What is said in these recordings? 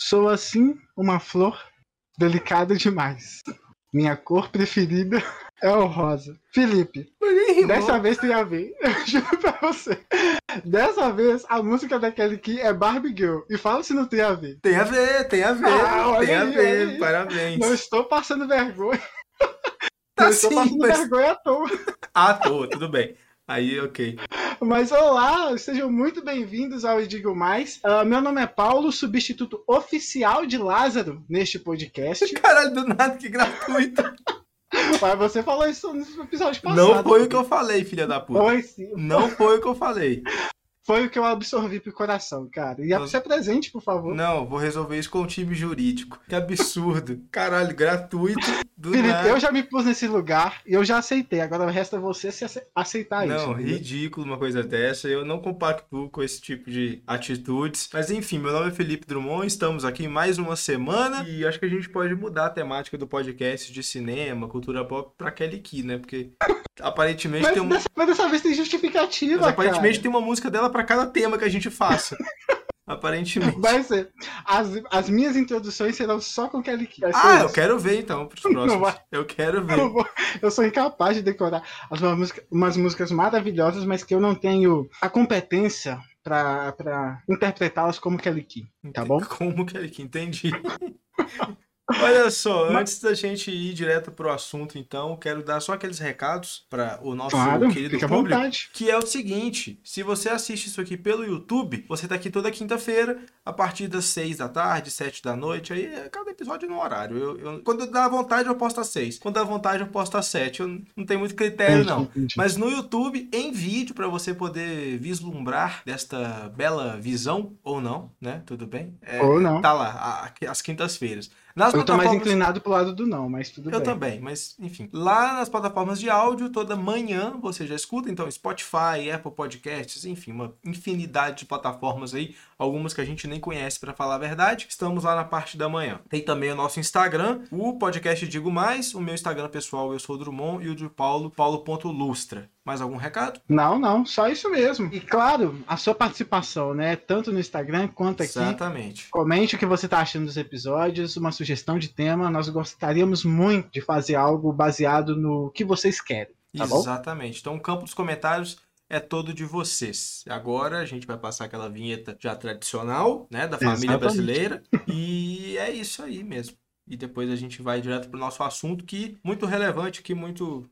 Sou assim uma flor delicada demais. Minha cor preferida é o rosa. Felipe, dessa vez tem a ver. Eu juro pra você. Dessa vez a música daquele aqui é Barbie Girl. E fala se não tem a ver. Tem a ver, tem a ver. Ah, tem a aí, ver, parabéns. Não estou passando vergonha. Tá estou sim, passando mas... vergonha à toa. Ah, tô, tudo bem. Aí, ok. Mas olá, sejam muito bem-vindos ao Eu Digo Mais. Ah, meu nome é Paulo, substituto oficial de Lázaro neste podcast. Caralho, do nada, que gratuito. Mas você falou isso no episódio passado. Não foi o que eu falei, filha da puta. Foi sim. Não foi o que eu falei. Foi o que eu absorvi pro coração, cara. E você presente, por favor. Não, vou resolver isso com o time jurídico. Que absurdo. Caralho, gratuito Felipe, nada. eu já me pus nesse lugar e eu já aceitei. Agora resta você se ace- aceitar isso. Não, ridículo uma coisa dessa. Eu não compactuo com esse tipo de atitudes. Mas enfim, meu nome é Felipe Drummond. Estamos aqui mais uma semana. E acho que a gente pode mudar a temática do podcast de cinema, cultura pop pra Kelly Key, né? Porque aparentemente Mas, tem um. dessa, mas dessa vez tem justificativa, Mas aparentemente cara. tem uma música dela pra cada tema que a gente faça. aparentemente. Vai ser. As, as minhas introduções serão só com Kelly Key. Ah, eu isso. quero ver então pros próximos. vai. Eu quero ver. Eu, vou- eu sou incapaz de decorar as umas, música- umas músicas maravilhosas, mas que eu não tenho a competência pra interpretá-las como Kelly Key. Tá bom? Como ele que entendi? Olha só, antes da gente ir direto pro assunto, então, quero dar só aqueles recados para o nosso Claro, querido público, vontade. que é o seguinte: se você assiste isso aqui pelo YouTube, você tá aqui toda quinta-feira, a partir das 6 da tarde, 7 da noite, aí é cada episódio no horário. Eu, eu- quando dá vontade, eu posto às 6. Quando dá vontade, eu posto às 7. Eu não tenho muito critério, não. Entendi. Mas no YouTube, em vídeo, para você poder vislumbrar desta bela visão, ou não, né? Tudo bem? É, Ou não. Tá lá, a- às quintas-feiras. Nas Eu tô mais inclinado pro lado do não, mas tudo Eu bem. também, mas enfim. Lá nas plataformas de áudio, toda manhã você já escuta, então Spotify, Apple Podcasts, enfim, uma infinidade de plataformas aí, algumas que a gente nem conhece para falar a verdade. Estamos lá na parte da manhã. Tem também o nosso Instagram, o podcast Digo Mais, o meu Instagram pessoal eu sou o Drummond e o de Paulo, paulo.lustra. Mais algum recado? Não, não, só isso mesmo. E claro, a sua participação, né? Tanto no Instagram quanto aqui. Exatamente. Comente o que você está achando dos episódios, uma sugestão de tema. Nós gostaríamos muito de fazer algo baseado no que vocês querem. Tá bom? Exatamente. Então o campo dos comentários é todo de vocês. Agora a gente vai passar aquela vinheta já tradicional, né, da família Exatamente. brasileira. E é isso aí mesmo. E depois a gente vai direto pro nosso assunto que muito relevante, que muito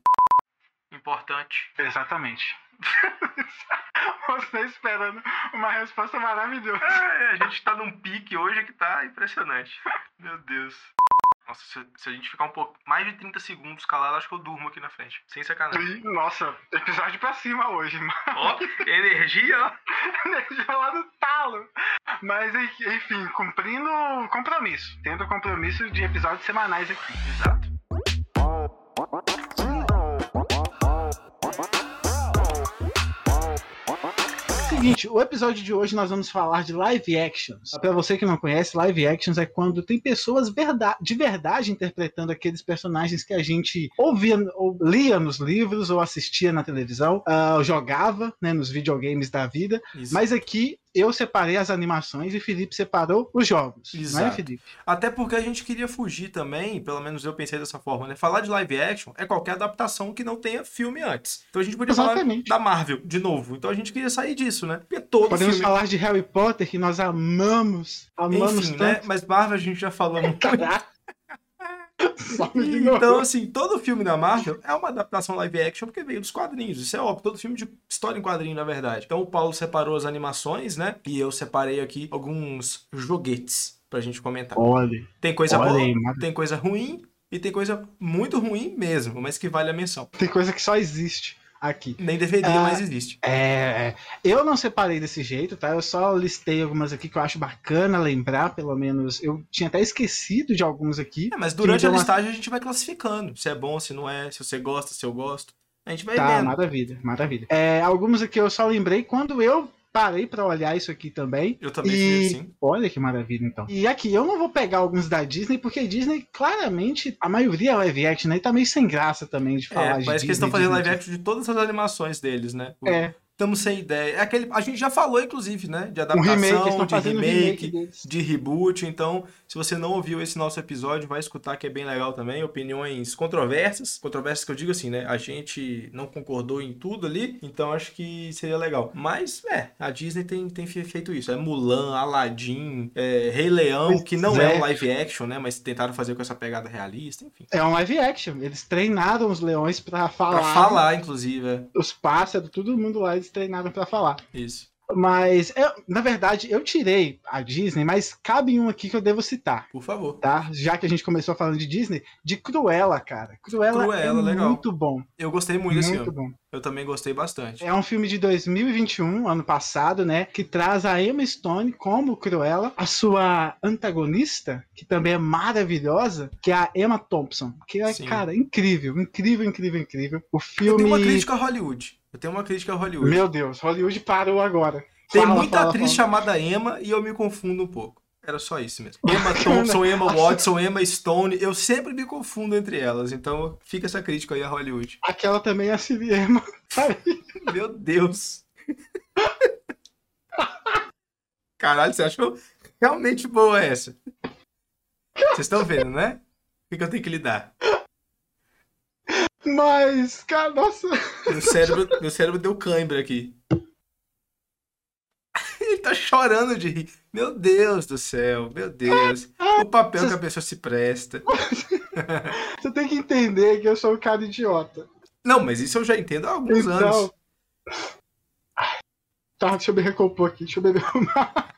importante. Exatamente. Você esperando uma resposta maravilhosa. É, a gente tá num pique hoje que tá impressionante. Meu Deus. Nossa, se, se a gente ficar um pouco mais de 30 segundos calado, acho que eu durmo aqui na frente. Sem sacanagem. Nossa, episódio pra cima hoje, mano. Ó, energia, ó. Energia lá no talo. Mas enfim, cumprindo o compromisso. Tendo o compromisso de episódios semanais aqui. Exato. Seguinte, o episódio de hoje nós vamos falar de live actions. Pra você que não conhece, live actions é quando tem pessoas verda- de verdade interpretando aqueles personagens que a gente ouvia, ou lia nos livros ou assistia na televisão, ah, jogava né, nos videogames da vida. Isso. Mas aqui eu separei as animações e Felipe separou os jogos. Não é, Exato. Felipe? Até porque a gente queria fugir também, pelo menos eu pensei dessa forma, né? Falar de live action é qualquer adaptação que não tenha filme antes. Então a gente podia Exatamente. falar da Marvel de novo. Então a gente queria sair disso, né? Porque todo Podemos filme. falar de Harry Potter, que nós amamos. Amamos Enfim, né? tanto. Mas Marvel a gente já falou muito. Novo. Então, assim, todo filme da Marvel é uma adaptação live action porque veio dos quadrinhos. Isso é óbvio, todo filme de história em quadrinho, na verdade. Então o Paulo separou as animações, né? E eu separei aqui alguns joguetes pra gente comentar. Olha, Tem coisa olha boa, aí, tem coisa ruim e tem coisa muito ruim mesmo, mas que vale a menção. tem coisa que só existe aqui. Nem deveria, Ah. mas existe. É, eu não separei desse jeito, tá? Eu só listei algumas aqui que eu acho bacana lembrar, pelo menos. Eu tinha até esquecido de alguns aqui. É, mas durante a uma- listagem a gente vai classificando. Se é bom, se não é, se você gosta, se eu gosto. A gente vai Tá, vendo. maravilha, maravilha. É, alguns aqui eu só lembrei quando eu parei pra olhar isso aqui também. Eu também E fiz assim. olha que maravilha, então. E aqui, eu não vou pegar alguns da Disney, porque Disney, claramente, a maioria é live action, né? E tá meio sem graça também de falar É, de parece que eles estão fazendo Disney, live action de todas as animações deles, né? É, Estamos sem ideia. É aquele, a gente já falou, inclusive, né? De Um adaptação, remake, de remake, remake de reboot. Então, se você não ouviu esse nosso episódio, vai escutar que é bem legal também. Opiniões controversas. Controversas que eu digo assim, né? A gente não concordou em tudo ali, então acho que seria legal. Mas, é, a Disney tem, tem fe- feito isso. É Mulan, Aladdin, é, Rei Leão, que não é. é um live action, né? Mas tentaram fazer com essa pegada realista, enfim. É um live action. Eles treinaram os leões pra falar. Pra falar, inclusive, é Os pássaros, todo mundo lá, eles treinaram pra falar. isso. Mas, eu- na verdade, eu tirei a Disney, mas cabe um aqui que eu devo citar. Por favor. Tá? Já que a gente começou falando de Disney, de Cruella, cara. Cruella, Cruella, é legal. muito bom. Eu gostei muito desse Muito filme. bom. Eu também gostei bastante. É um filme de 2021, ano passado, né? Que traz a Emma Stone como Cruella, a sua antagonista, que também é maravilhosa, que é a Emma Thompson. Que é, Sim. cara, incrível, incrível, incrível, incrível. O Eu filme. tenho uma crítica a Hollywood. Eu tenho uma crítica a Hollywood. Meu Deus, Hollywood parou agora. Tem Fala, muita fala, atriz fala. chamada Emma e eu me confundo um pouco. Era só isso mesmo. Emma. Thompson, Emma Watson, Emma Stone. Eu sempre me confundo entre elas. Então fica essa crítica aí a Hollywood. Aquela também é a Cine Emma. Meu Deus. Caralho, você achou realmente boa essa? Vocês estão vendo, né? O que eu tenho que lidar? Mas, cara, nossa. Meu cérebro, meu cérebro deu cãibra aqui. Ele tá chorando de rir. Meu Deus do céu, meu Deus. O papel que a pessoa se presta. Você tem que entender que eu sou um cara idiota. Não, mas isso eu já entendo há alguns Então. anos. Tá, deixa eu me recompor aqui, deixa eu me arrumar.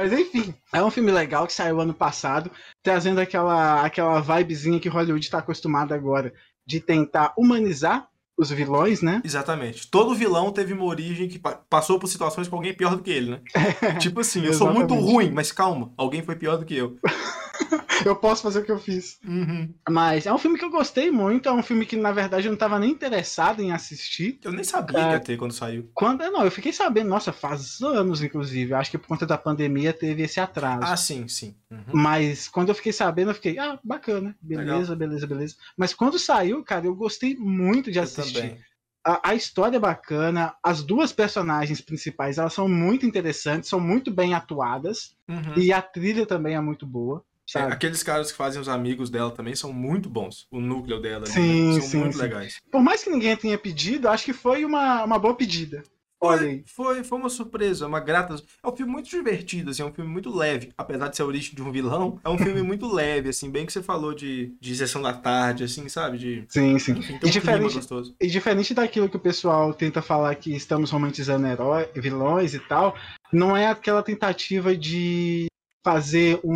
Mas enfim, é um filme legal que saiu ano passado, trazendo aquela, aquela vibezinha que Hollywood está acostumado agora, de tentar humanizar os vilões, né? Exatamente. Todo vilão teve uma origem que pa- passou por situações com alguém pior do que ele, né? tipo assim, eu sou muito ruim, mas calma, alguém foi pior do que eu. Eu posso fazer o que eu fiz. Uhum. Mas é um filme que eu gostei muito, é um filme que na verdade eu não estava nem interessado em assistir. Eu nem sabia É. ter quando saiu. Quando, não, eu fiquei sabendo, nossa, faz anos, inclusive. Acho que por conta da pandemia teve esse atraso. Ah, sim, sim. Uhum. Mas quando eu fiquei sabendo, eu fiquei, ah, bacana, beleza, beleza, beleza. Mas quando saiu, cara, eu gostei muito de Eu assistir. também. A, a história é bacana, as duas personagens principais, elas são muito interessantes, são muito bem atuadas, Uhum. e a trilha também é muito boa, É, aqueles caras que fazem os amigos dela também são muito bons. O núcleo dela ali, Sim, né? são sim, muito sim. legais. Por mais que ninguém tenha pedido, acho que foi uma, uma boa pedida. Olha aí. Foi, foi, uma surpresa, uma grata. É um filme muito divertido, assim, é um filme muito leve. Apesar de ser a origem de um vilão, é um filme muito leve, assim, bem que você falou de, de sessão da tarde, assim, sabe? De. Sim, sim. Enfim, E um diferente, gostoso. E diferente daquilo que o pessoal tenta falar que estamos romantizando herói, vilões e tal, não é aquela tentativa de fazer um,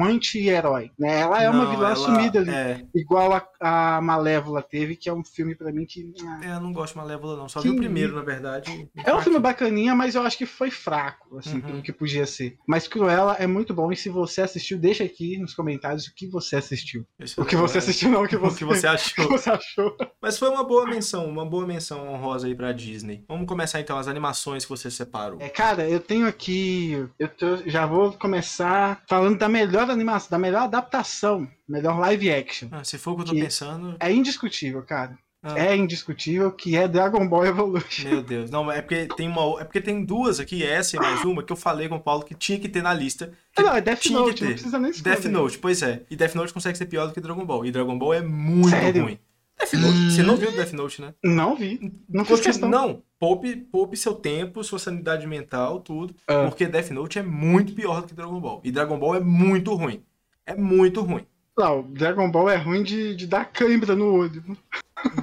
um anti-herói, né? Ela é uma Não, vilã ela- assumida ali, É, igual a, a Malévola teve, que é um filme pra mim que ah, é, eu não gosto de Malévola, não. Só Que vi o primeiro, na verdade. é um filme bacaninha, mas eu acho que foi fraco, assim, Uhum. pelo que podia ser. Mas Cruella é muito bom e se você assistiu, deixa aqui nos comentários o que você assistiu. Esse O que você é- assistiu não, o que O você, que você o achou. que você achou. Mas foi uma boa menção, uma boa menção honrosa aí pra Disney. Vamos começar então as animações que você separou. É, cara, eu tenho aqui. Eu tô- já vou começar falando da melhor animação, da melhor adaptação, melhor live action. Ah, se for o que eu tô Que- pensando. É indiscutível, cara. Ah. É indiscutível que é Dragon Ball Evolution. Meu Deus. Não, é porque tem uma. É porque tem duas aqui, essa e mais uma, que eu falei com o Paulo que tinha que ter na lista. Que não, é Death tinha que Note, não ter. precisa nem escolher. Death Note, pois é. E Death Note consegue ser pior do que Dragon Ball. E Dragon Ball é muito Sério? ruim. Death Note, você não viu Death Note, né? Não vi. Não fiz questão. Não, poupe, poupe seu tempo, sua sanidade mental, tudo. Ah. Porque Death Note é muito pior do que Dragon Ball. E Dragon Ball é muito ruim. É muito ruim. Não, Dragon Ball é ruim de, de dar cãibra no olho.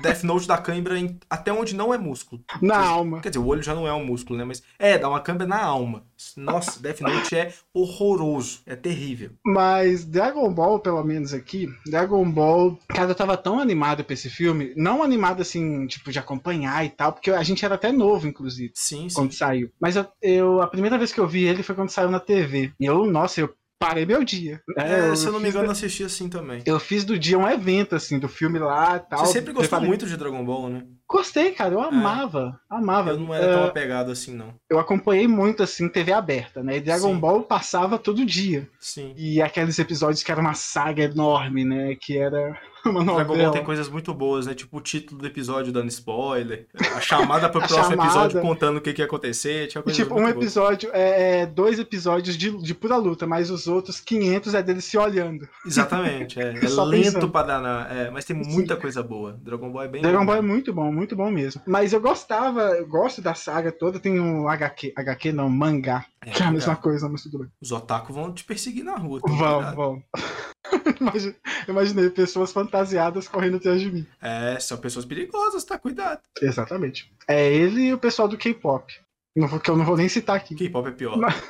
Death Note dá cãibra em- até onde não é músculo. Na alma. Quer dizer, o olho já não é um músculo, né? Mas é, dá uma câimbra na alma. Nossa, Death Note é horroroso. É terrível. Mas Dragon Ball, pelo menos aqui, Dragon Ball, cara, eu tava tão animado pra esse filme. Não animado assim, tipo, de acompanhar e tal, porque a gente era até novo, inclusive. Sim, sim. quando saiu. Mas eu, eu- a primeira vez que eu vi ele foi quando saiu na TV. E eu, nossa, eu parei meu dia. É, eu se eu não me engano, da- assisti assim também. eu fiz do dia um evento, assim, do filme lá e tal. Você sempre gostou Preparei- muito de Dragon Ball, né? Gostei, cara, eu amava, amava. Eu não era tão É, apegado assim, não. eu acompanhei muito, assim, TV aberta, né? E Dragon Sim. Ball passava todo dia. Sim. E aqueles episódios que era uma saga enorme, né? Que era uma Dragon Ball novela. tem coisas muito boas, né? Tipo o título do episódio dando spoiler, a chamada pro A próximo chamada. episódio contando o que, que ia acontecer. Tinha coisas tipo, um muito boas. episódio, é, é, dois episódios de, de pura luta, mas os outros 500 é deles se olhando. Exatamente, é, é lento pensando. pra danar, é, mas tem muita coisa boa. Dragon Ball é bem Dragon bom. Ball é muito bom, muito bom mesmo. Mas eu gostava, eu gosto da saga toda, tem um HQ, HQ não, mangá, É, que é a mesma coisa, mas tudo bem. Os otaku vão te perseguir na rua. toma Vão, cuidado. vão. Imaginei pessoas fantasiadas correndo atrás de mim. É, são pessoas perigosas, tá? Cuidado. Exatamente. É ele e o pessoal do K-pop. Que eu não vou nem citar aqui. K-pop é pior. Mas-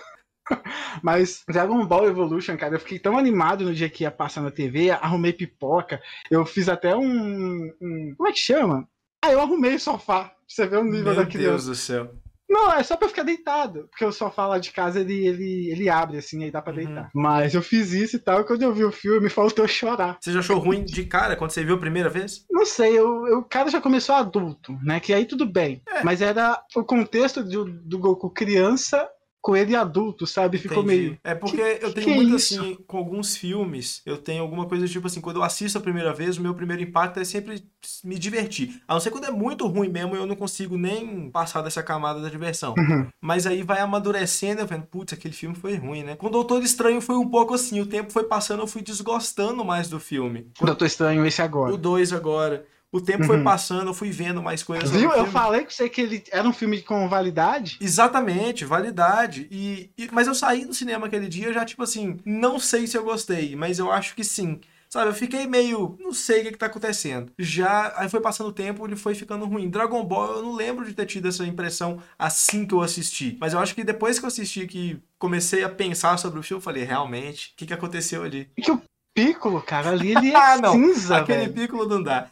Mas Dragon Ball Evolution, cara, eu fiquei tão animado no dia que ia passar na TV, arrumei pipoca, eu fiz até um. um- como é que chama? Ah, eu arrumei o sofá, pra você ver o nível Meu da Deus criança. do céu. Não, é só pra ficar deitado, porque o sofá lá de casa ele, ele, ele abre assim, aí dá pra Uhum. deitar. Mas eu fiz isso e tal, e quando eu vi o filme, me faltou chorar. Você já achou ruim de cara quando você viu a primeira vez? Não sei, eu, eu- o cara já começou adulto, né? Que aí tudo bem. É. Mas era o contexto do, do Goku criança com ele adulto, sabe? Ficou Entendi. meio. É porque Que- eu tenho que é muito isso? assim, com alguns filmes, eu tenho alguma coisa tipo assim, quando eu assisto a primeira vez, o meu primeiro impacto é sempre me divertir. A não ser quando é muito ruim mesmo, eu não consigo nem passar dessa camada da diversão. Uhum. Mas aí vai amadurecendo, eu vendo, putz, aquele filme foi ruim, né? Com o Doutor Estranho foi um pouco assim, o tempo foi passando, eu fui desgostando mais do filme. Doutor Estranho, esse agora. O 2 agora. O tempo foi Uhum. passando, eu fui vendo mais coisas. Viu? Eu falei com você que ele era um filme com validade. Exatamente, validade. E, e- mas eu saí do cinema aquele dia já, tipo assim, não sei se eu gostei, mas eu acho que sim. Sabe, eu fiquei meio, não sei o que, que tá acontecendo. Já, aí foi passando o tempo, ele foi ficando ruim. Dragon Ball, eu não lembro de ter tido essa impressão assim que eu assisti. Mas eu acho que depois que eu assisti, que comecei a pensar sobre o filme, eu falei, realmente, o que, que aconteceu ali? Que o Piccolo, cara, ali ele é Ah, não. cinza, Aquele velho. Piccolo não dá.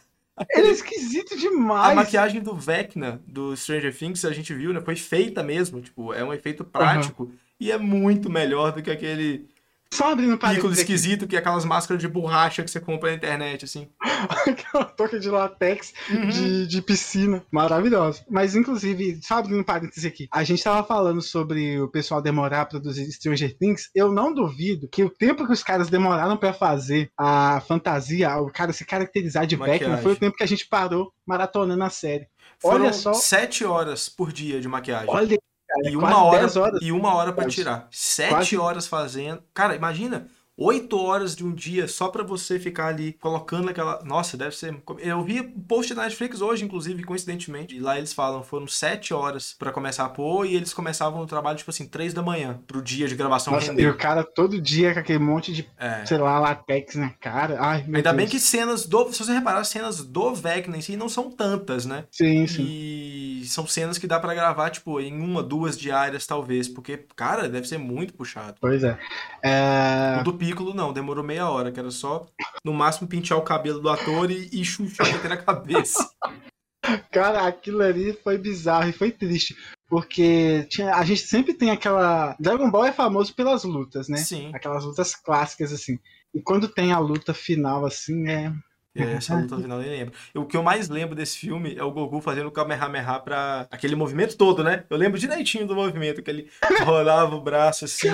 Ele é esquisito A demais. maquiagem do Vecna, do Stranger Things, a gente viu, né? Foi feita mesmo, tipo, é um efeito prático. E é muito melhor do que aquele Só abrindo Piccolo parênteses aqui, esquisito, que é aquelas máscaras de borracha que você compra na internet, assim. aquela touca de latex Uhum. de, de piscina. Maravilhosa. Mas, inclusive, só abrindo parênteses aqui. A gente tava falando sobre o pessoal demorar a produzir Stranger Things. Eu não duvido que o tempo que os caras demoraram pra fazer a fantasia, o cara se caracterizar de. Vecna, foi o tempo que a gente parou maratonando a série. Foram Olha só. sete horas por dia de maquiagem. Olha, cara, e quase uma hora, 10 horas. e uma hora pra Quase. tirar. Sete Quase. horas fazendo. Cara, imagina. Oito horas de um dia só pra você ficar ali colocando aquela. Nossa, deve ser. Eu vi um post da Netflix hoje, inclusive, coincidentemente. E lá eles falam, foram sete horas pra começar a pôr e eles começavam o trabalho, tipo assim, três da manhã, pro dia de gravação Nossa, e render. o cara todo dia com aquele monte de, É. sei lá, latex na cara. Ai, meu Ainda Deus. bem que cenas do. Se você reparar, as cenas do Vecna em si não são tantas, né? Sim, sim. E são cenas que dá pra gravar, tipo, em uma, duas diárias, talvez. Porque, cara, deve ser muito puxado. Pois é. É, O do Piccolo não, demorou meia hora, que era só, no máximo, pentear o cabelo do ator e, e chuchar até na cabeça. Cara, aquilo ali foi bizarro e foi triste. Porque tinha, a gente sempre tem aquela. Dragon Ball é famoso pelas lutas, né? Sim. Aquelas lutas clássicas, assim. E quando tem a luta final, assim, é. É, Essa luta final eu nem lembro. O que eu mais lembro desse filme é o Goku fazendo o Kamehameha pra aquele movimento todo, né? Eu lembro direitinho do movimento, que ele rolava o braço assim.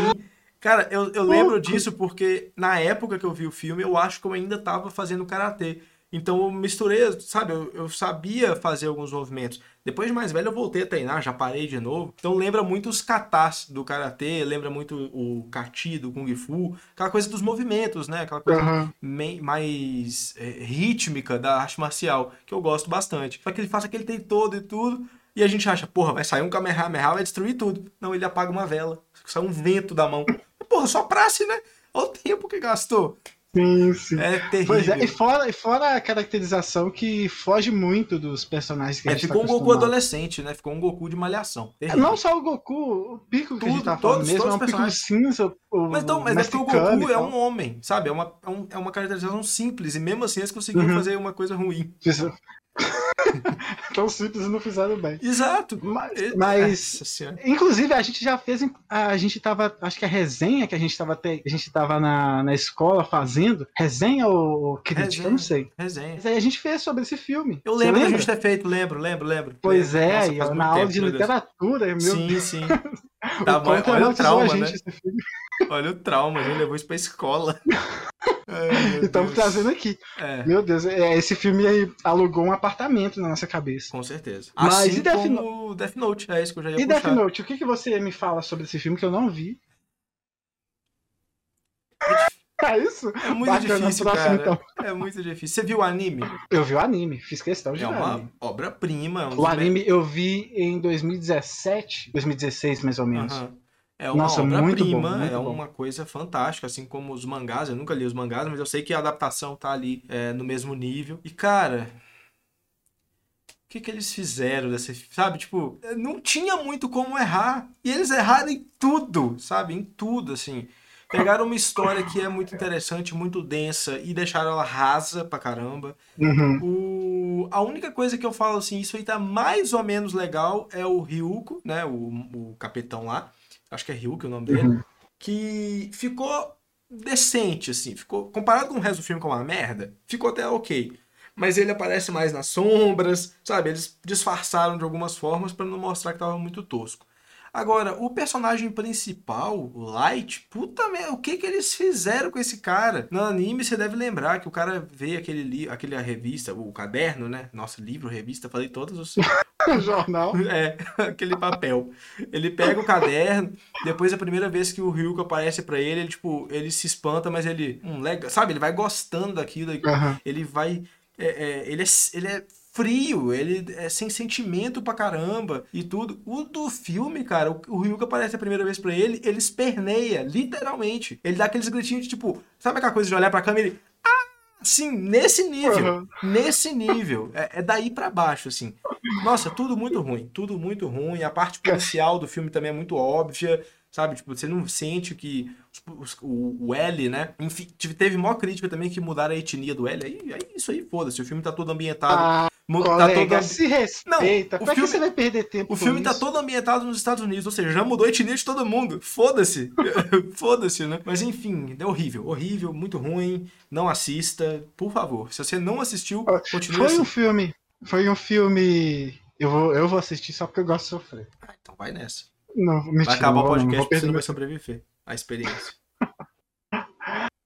Cara, eu, eu lembro disso porque na época que eu vi o filme, eu acho que eu ainda tava fazendo karatê. Então eu misturei, sabe? Eu, eu sabia fazer alguns movimentos. Depois de mais velho, eu voltei a treinar, já parei de novo. Então lembra muito os katas do karatê, lembra muito o kati do kung fu, aquela coisa dos movimentos, né? Aquela coisa me- mais é, rítmica da arte marcial, que eu gosto bastante. Só que ele faz aquele trem todo e tudo, e a gente acha, porra, vai sair um Kamehameha, vai destruir tudo. Não, ele apaga uma vela, sai um vento da mão. Porra, só praxe, né? Olha o tempo que gastou. Sim, sim. É terrível. Pois é, e fora, e fora a caracterização que foge muito dos personagens que a É, gente ficou um tá Goku acostumado. adolescente, né? Ficou um Goku de malhação. Terrível. Não só o Goku, o Piccolo que a gente Tudo, tá falando todos- mesmo, todos é um personagens. cinza, o Mas, então, mas é porque o Goku é um homem, sabe? É uma, é, um- é uma caracterização simples, e mesmo assim eles conseguiram Uhum. fazer uma coisa ruim. Tão simples e não fizeram bem. Exato. Mas, mas inclusive, a gente já fez. A gente tava. Acho que a resenha que a gente tava, te, a gente tava na, na escola fazendo. Resenha ou crítica? Eu não sei. Resenha. Mas aí a gente fez sobre esse filme. Eu lembro da gente ter feito, lembro, lembro, lembro. Pois lembro. é, Nossa, na aula de literatura, meu Sim, sim. Tá bom, olha o trauma, né? Olha o trauma, ele levou isso pra escola. Ai, Estamos trazendo aqui. É. Meu Deus, é, esse filme aí alugou um apartamento na nossa cabeça. Com certeza. Mas assim e Death, no... Death Note? É isso que eu já ia E puxar. Death Note, o que, que você me fala sobre esse filme que eu não vi? É isso? É muito Bacana, difícil, próximo, cara. Então. É muito difícil. Você viu o anime? Eu vi o anime, fiz questão de é ver. É uma obra-prima. É um o anime eu vi em 2017, 2016 mais ou menos. Uhum. É uma obra-prima, é uma bom. coisa fantástica, assim como os mangás. Eu nunca li os mangás, mas eu sei que a adaptação tá ali é, no mesmo nível. E, cara, o que, que eles fizeram dessa. Sabe, tipo, não tinha muito como errar. E eles erraram em tudo, sabe? Em tudo, assim. Pegaram uma história que é muito interessante, muito densa, e deixaram ela rasa pra caramba. Uhum. O... A única coisa que eu falo assim, isso aí tá mais ou menos legal, é o Ryuko, né? O, o capitão lá acho que é Ryuk o nome dele, uhum. que ficou decente, assim, ficou, comparado com o resto do filme, com uma merda, ficou até ok. Mas ele aparece mais nas sombras, sabe? Eles disfarçaram de algumas formas para não mostrar que tava muito tosco. Agora, o personagem principal, o Light, puta merda, o que que eles fizeram com esse cara? No anime você deve lembrar que o cara vê aquele li aquele revista, o caderno, né? Nossa, livro, revista, falei todos os jornal. É, aquele papel. Ele pega o caderno, depois a primeira vez que o Ryuko aparece para ele, ele tipo, ele se espanta, mas ele, hum, legal, sabe, ele vai gostando daquilo, uhum. ele vai é, é, ele, é, ele é frio, ele é sem sentimento pra caramba e tudo. O do filme, cara, o, o Ryuga aparece a primeira vez pra ele, ele esperneia, literalmente. Ele dá aqueles gritinhos de tipo, sabe aquela coisa de olhar pra câmera e ele. Ah! Sim, nesse nível. Uhum. Nesse nível. É, é daí para baixo, assim. Nossa, tudo muito ruim. Tudo muito ruim. A parte policial do filme também é muito óbvia sabe? Tipo, você não sente que os, o, o, L, né? Enfim, teve maior crítica também que mudaram a etnia do L. Aí, aí isso aí, foda-se. O filme tá todo ambientado. Ah, tá todo... se respeita. Não, pra filme, que você vai perder tempo O filme tá todo ambientado nos Estados Unidos, ou seja, já mudou a etnia de todo mundo. Foda-se. Foda-se, né? Mas enfim, é horrível. Horrível, muito ruim. Não assista, por favor. Se você não assistiu, continue Foi assim. um filme. Foi um filme. Eu vou, eu vou assistir só porque eu gosto de sofrer. Ah, então vai nessa. Não, mentira, vai acabar o podcast não, porque você não vai sobreviver à experiência.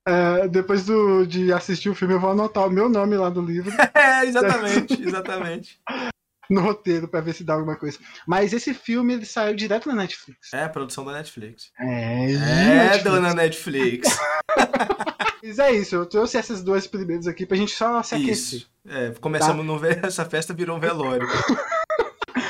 É, depois do, de assistir o filme, eu vou anotar o meu nome lá do livro. é, exatamente, exatamente. No roteiro, pra ver se dá alguma coisa. Mas esse filme, ele saiu direto na Netflix. É, produção da Netflix. É, é Netflix. dona Netflix. Mas é isso, eu trouxe esses dois primeiros aqui pra gente só se aquecer. Isso. É, começamos tá? no... Essa festa virou um velório.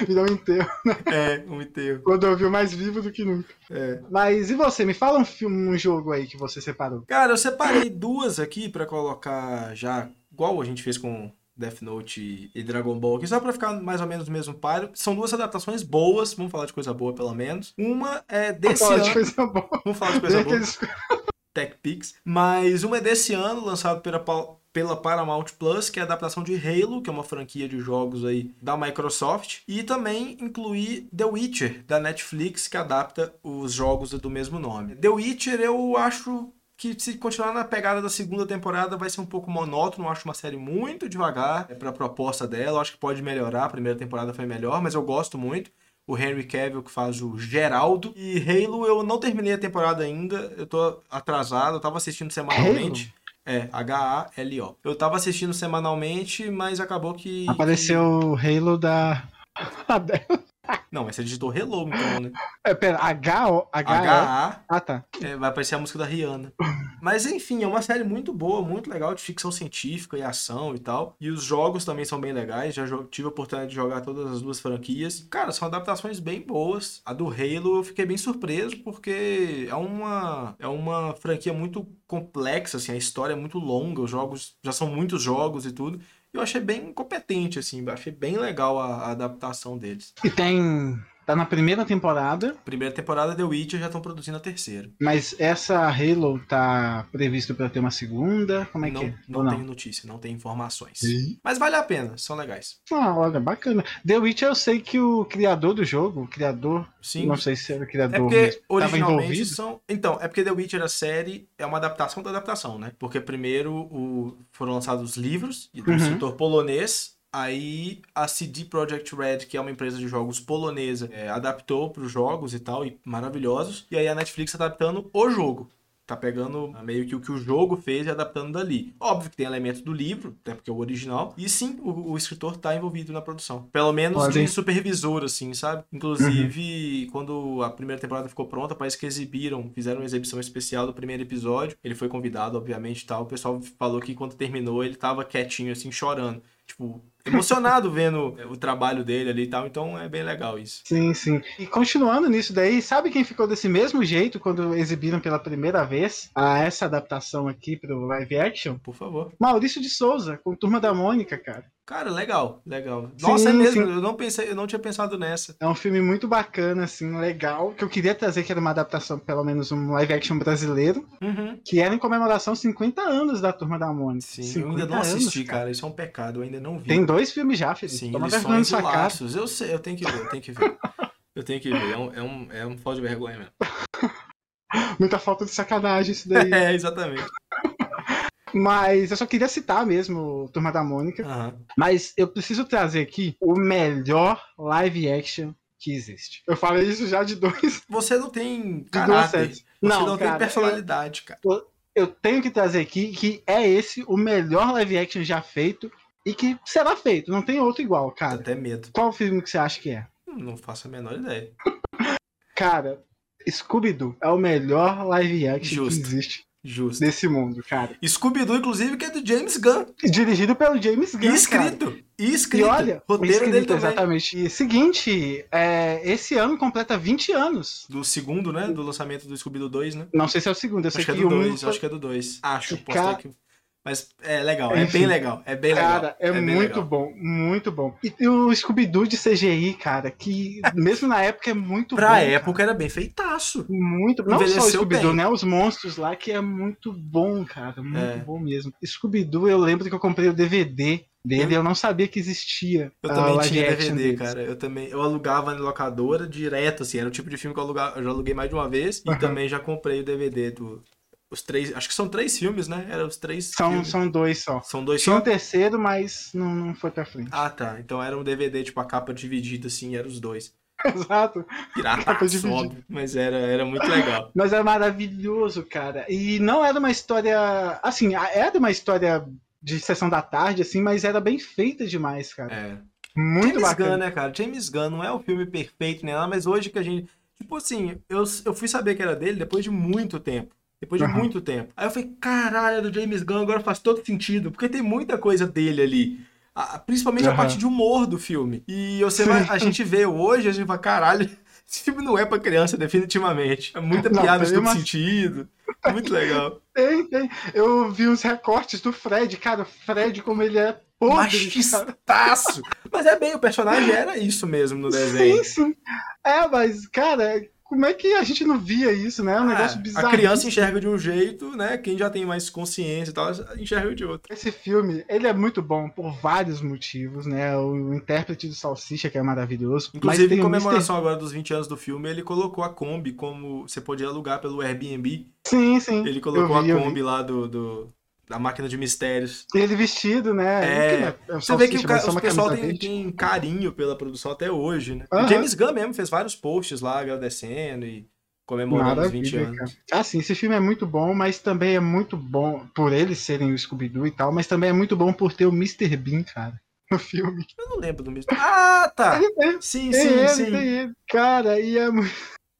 Virou um enterro, né? É, um enterro. Quando eu vi mais vivo do que nunca. É. Mas e você? Me fala um filme, um jogo aí que você separou. Cara, eu separei duas aqui para colocar já, igual a gente fez com Death Note e Dragon Ball aqui, só pra ficar mais ou menos no mesmo páreo. São duas adaptações boas, vamos falar de coisa boa pelo menos. Uma é desse vamos ano. De coisa boa. Vamos falar de coisa boa. Aqueles... Tech Pix. Mas uma é desse ano, lançado pela, pela Paramount Plus, que é a adaptação de Halo, que é uma franquia de jogos aí da Microsoft, e também incluir The Witcher da Netflix, que adapta os jogos do mesmo nome. The Witcher eu acho que se continuar na pegada da segunda temporada vai ser um pouco monótono, acho uma série muito devagar é para a proposta dela, acho que pode melhorar, a primeira temporada foi melhor, mas eu gosto muito o Henry Cavill que faz o Geraldo. E Halo eu não terminei a temporada ainda, eu tô atrasado, eu tava assistindo semanalmente. Halo? É, H-A-L-O. Eu tava assistindo semanalmente, mas acabou que. Apareceu o Halo da. Não, mas você digitou Hello, então, né? É, pera, H, -O, H, H A. Ah, tá. É, vai aparecer a música da Rihanna. Mas enfim, é uma série muito boa, muito legal, de ficção científica e ação e tal. E os jogos também são bem legais. Já tive a oportunidade de jogar todas as duas franquias. Cara, são adaptações bem boas. A do Halo eu fiquei bem surpreso, porque é uma, é uma franquia muito complexa, assim, a história é muito longa, os jogos já são muitos jogos e tudo eu achei bem competente, assim, achei bem legal a, a adaptação deles. E tem Tá na primeira temporada, Primeira temporada The Witcher já estão produzindo a terceira. mas essa Halo tá previsto pra ter uma segunda. Como é não que é? não não? tenho notícia, não tem informações. Sim. Mas vale a pena, são legais. Ah, olha, bacana. The Witcher eu sei que o criador do jogo, o criador, Sim. não sei se era o É criador porque mesmo, tava originalmente envolvido. são. Então, é porque The Witcher, a série, é uma adaptação da adaptação, né? Porque primeiro o... foram lançados os livros do Uhum. escritor polonês. Aí a CD Projekt Red, que é uma empresa de jogos polonesa, é, adaptou para os jogos e tal, e maravilhosos. E aí a Netflix tá adaptando o jogo. Tá pegando meio que o que o jogo fez e adaptando dali. Óbvio que tem elementos do livro, até porque é o original. E sim, o, o escritor tá envolvido na produção. Pelo menos Olha de supervisor, assim, sabe? Inclusive, quando a primeira temporada ficou pronta, parece que exibiram, fizeram uma exibição especial do primeiro episódio. Ele foi convidado, obviamente, e tal. O pessoal falou que quando terminou, ele tava quietinho, assim, chorando. Tipo, emocionado vendo o trabalho dele ali e tal. Então é bem legal isso. Sim, sim. E continuando nisso daí, sabe quem ficou desse mesmo jeito quando exibiram pela primeira vez a essa adaptação aqui pro live action? Por favor. Maurício de Souza, com Turma da Mônica, cara. Cara, legal, legal. Nossa, é Sim, mesmo. sim. Eu não pensei, eu não tinha pensado nessa. É um filme muito bacana, assim, legal, que eu queria trazer que era uma adaptação, pelo menos um live action brasileiro, Uhum. que era em comemoração aos 50 anos da Turma da Mônica. Sim, eu 50 ainda não assisti, anos, cara. Isso é um pecado, eu ainda não vi. Tem dois filmes já, Felipe. Sim, Toma vergonha na sua cara. Eu sei, eu tenho que ver, eu tenho que ver. Eu tenho que ver. É um, é um, é um de vergonha mesmo. Muita falta de sacanagem isso daí. É, exatamente. Mas eu só queria citar mesmo Turma da Mônica. Aham. Mas eu preciso trazer aqui o melhor live action que existe. Eu falei isso já de dois. Você não tem caráter. Você Não, não, tem cara, personalidade, cara. Eu tenho que trazer aqui que é esse o melhor live action já feito e que será feito. Não tem outro igual, cara. até medo. Qual filme que você acha que é? Não faço a menor ideia. Cara, Scooby-Doo é o melhor live action Justo. que existe Justo. nesse mundo, cara. Scooby-Doo, inclusive, que é do James Gunn. Dirigido pelo James Gunn. E escrito. E Cara. escrito. E olha, Roteiro escrito, dele também. exatamente. E seguinte, é, esse ano completa 20 anos. Do segundo, né? Do lançamento do Scooby-Doo 2, né? Não sei se é o segundo, eu sei Acho que é que do o um 2, foi- acho que é do 2. Acho, posso ca- ter que... Mas é legal, é Enfim. bem legal, é bem legal. Cara, é, bem muito legal. bom, muito bom. E, e o Scooby-Doo de CGI, cara, que mesmo na época é muito Pra bom. época era bem feitaço. cara. Muito Não só o Scooby-Doo, né? Os monstros lá, que é muito bom, cara. Muito É. bom mesmo. Scooby-Doo, eu lembro que eu comprei o DVD dele, eu, não sabia que existia. Eu também live tinha DVD, deles. cara. Eu também, eu alugava na locadora direto, assim, era o tipo de filme que eu, alugava, eu já aluguei mais de uma vez e Aham. também já comprei o DVD do os três, acho que são três filmes, né? Eram os três São, filmes. são dois só. São dois Tinha um só. terceiro, mas não, não foi pra frente. Ah, tá. Então era um DVD tipo a capa dividida assim, eram os dois. Exato. Pirata, Capa dividida. óbvio, mas era era muito legal. Mas é maravilhoso, cara. E não era uma história. Assim, era uma história de sessão da tarde, assim, mas era bem feita demais, cara. É. Muito James bacana. Gunn, né, cara? James Gunn não é o filme perfeito nada, mas hoje que a gente. Tipo assim, eu, eu fui saber que era dele depois de muito tempo. Depois de Aham. muito tempo. Aí eu falei, caralho, é do James Gunn, agora faz todo sentido. Porque tem muita coisa dele ali. A- principalmente a Aham. parte de humor do filme. E você vai- a gente vê hoje, a gente fala, caralho, esse filme não é pra criança, definitivamente. É muita Não, piada de todo uma- sentido. Muito legal. Tem, tem. Eu vi uns recortes do Fred, cara. O Fred, como ele é podre. Machistaço. Mas é bem, o personagem era isso mesmo no desenho. Sim, sim. É, mas, cara, como é que a gente não via isso, né? É um negócio Ah, bizarro. A criança enxerga de um jeito, né? Quem já tem mais consciência e tal, enxerga de outro. Esse filme, ele é muito bom por vários motivos, né? O intérprete do Salsicha, que é maravilhoso. Inclusive, em comemoração agora dos 20 anos do filme, ele colocou a Kombi como você podia alugar pelo Airbnb. Sim, sim. Ele colocou vi, a. Kombi lá do, do- da máquina de mistérios. Ele vestido, né? É. é Você vê que o, ca- os uma pessoal tem, tem carinho pela produção até hoje, né? O James Gunn mesmo fez vários posts lá agradecendo e comemorando os 20 Maravilha, anos. cara. Assim, esse filme é muito bom, mas também é muito bom por eles serem o Scooby-Doo e tal, mas também é muito bom por ter o Mr. Bean, cara, no filme. Eu não lembro do mesmo. Ah, tá! Tem, Sim, sim, ele, sim. ele. Cara, e é muito...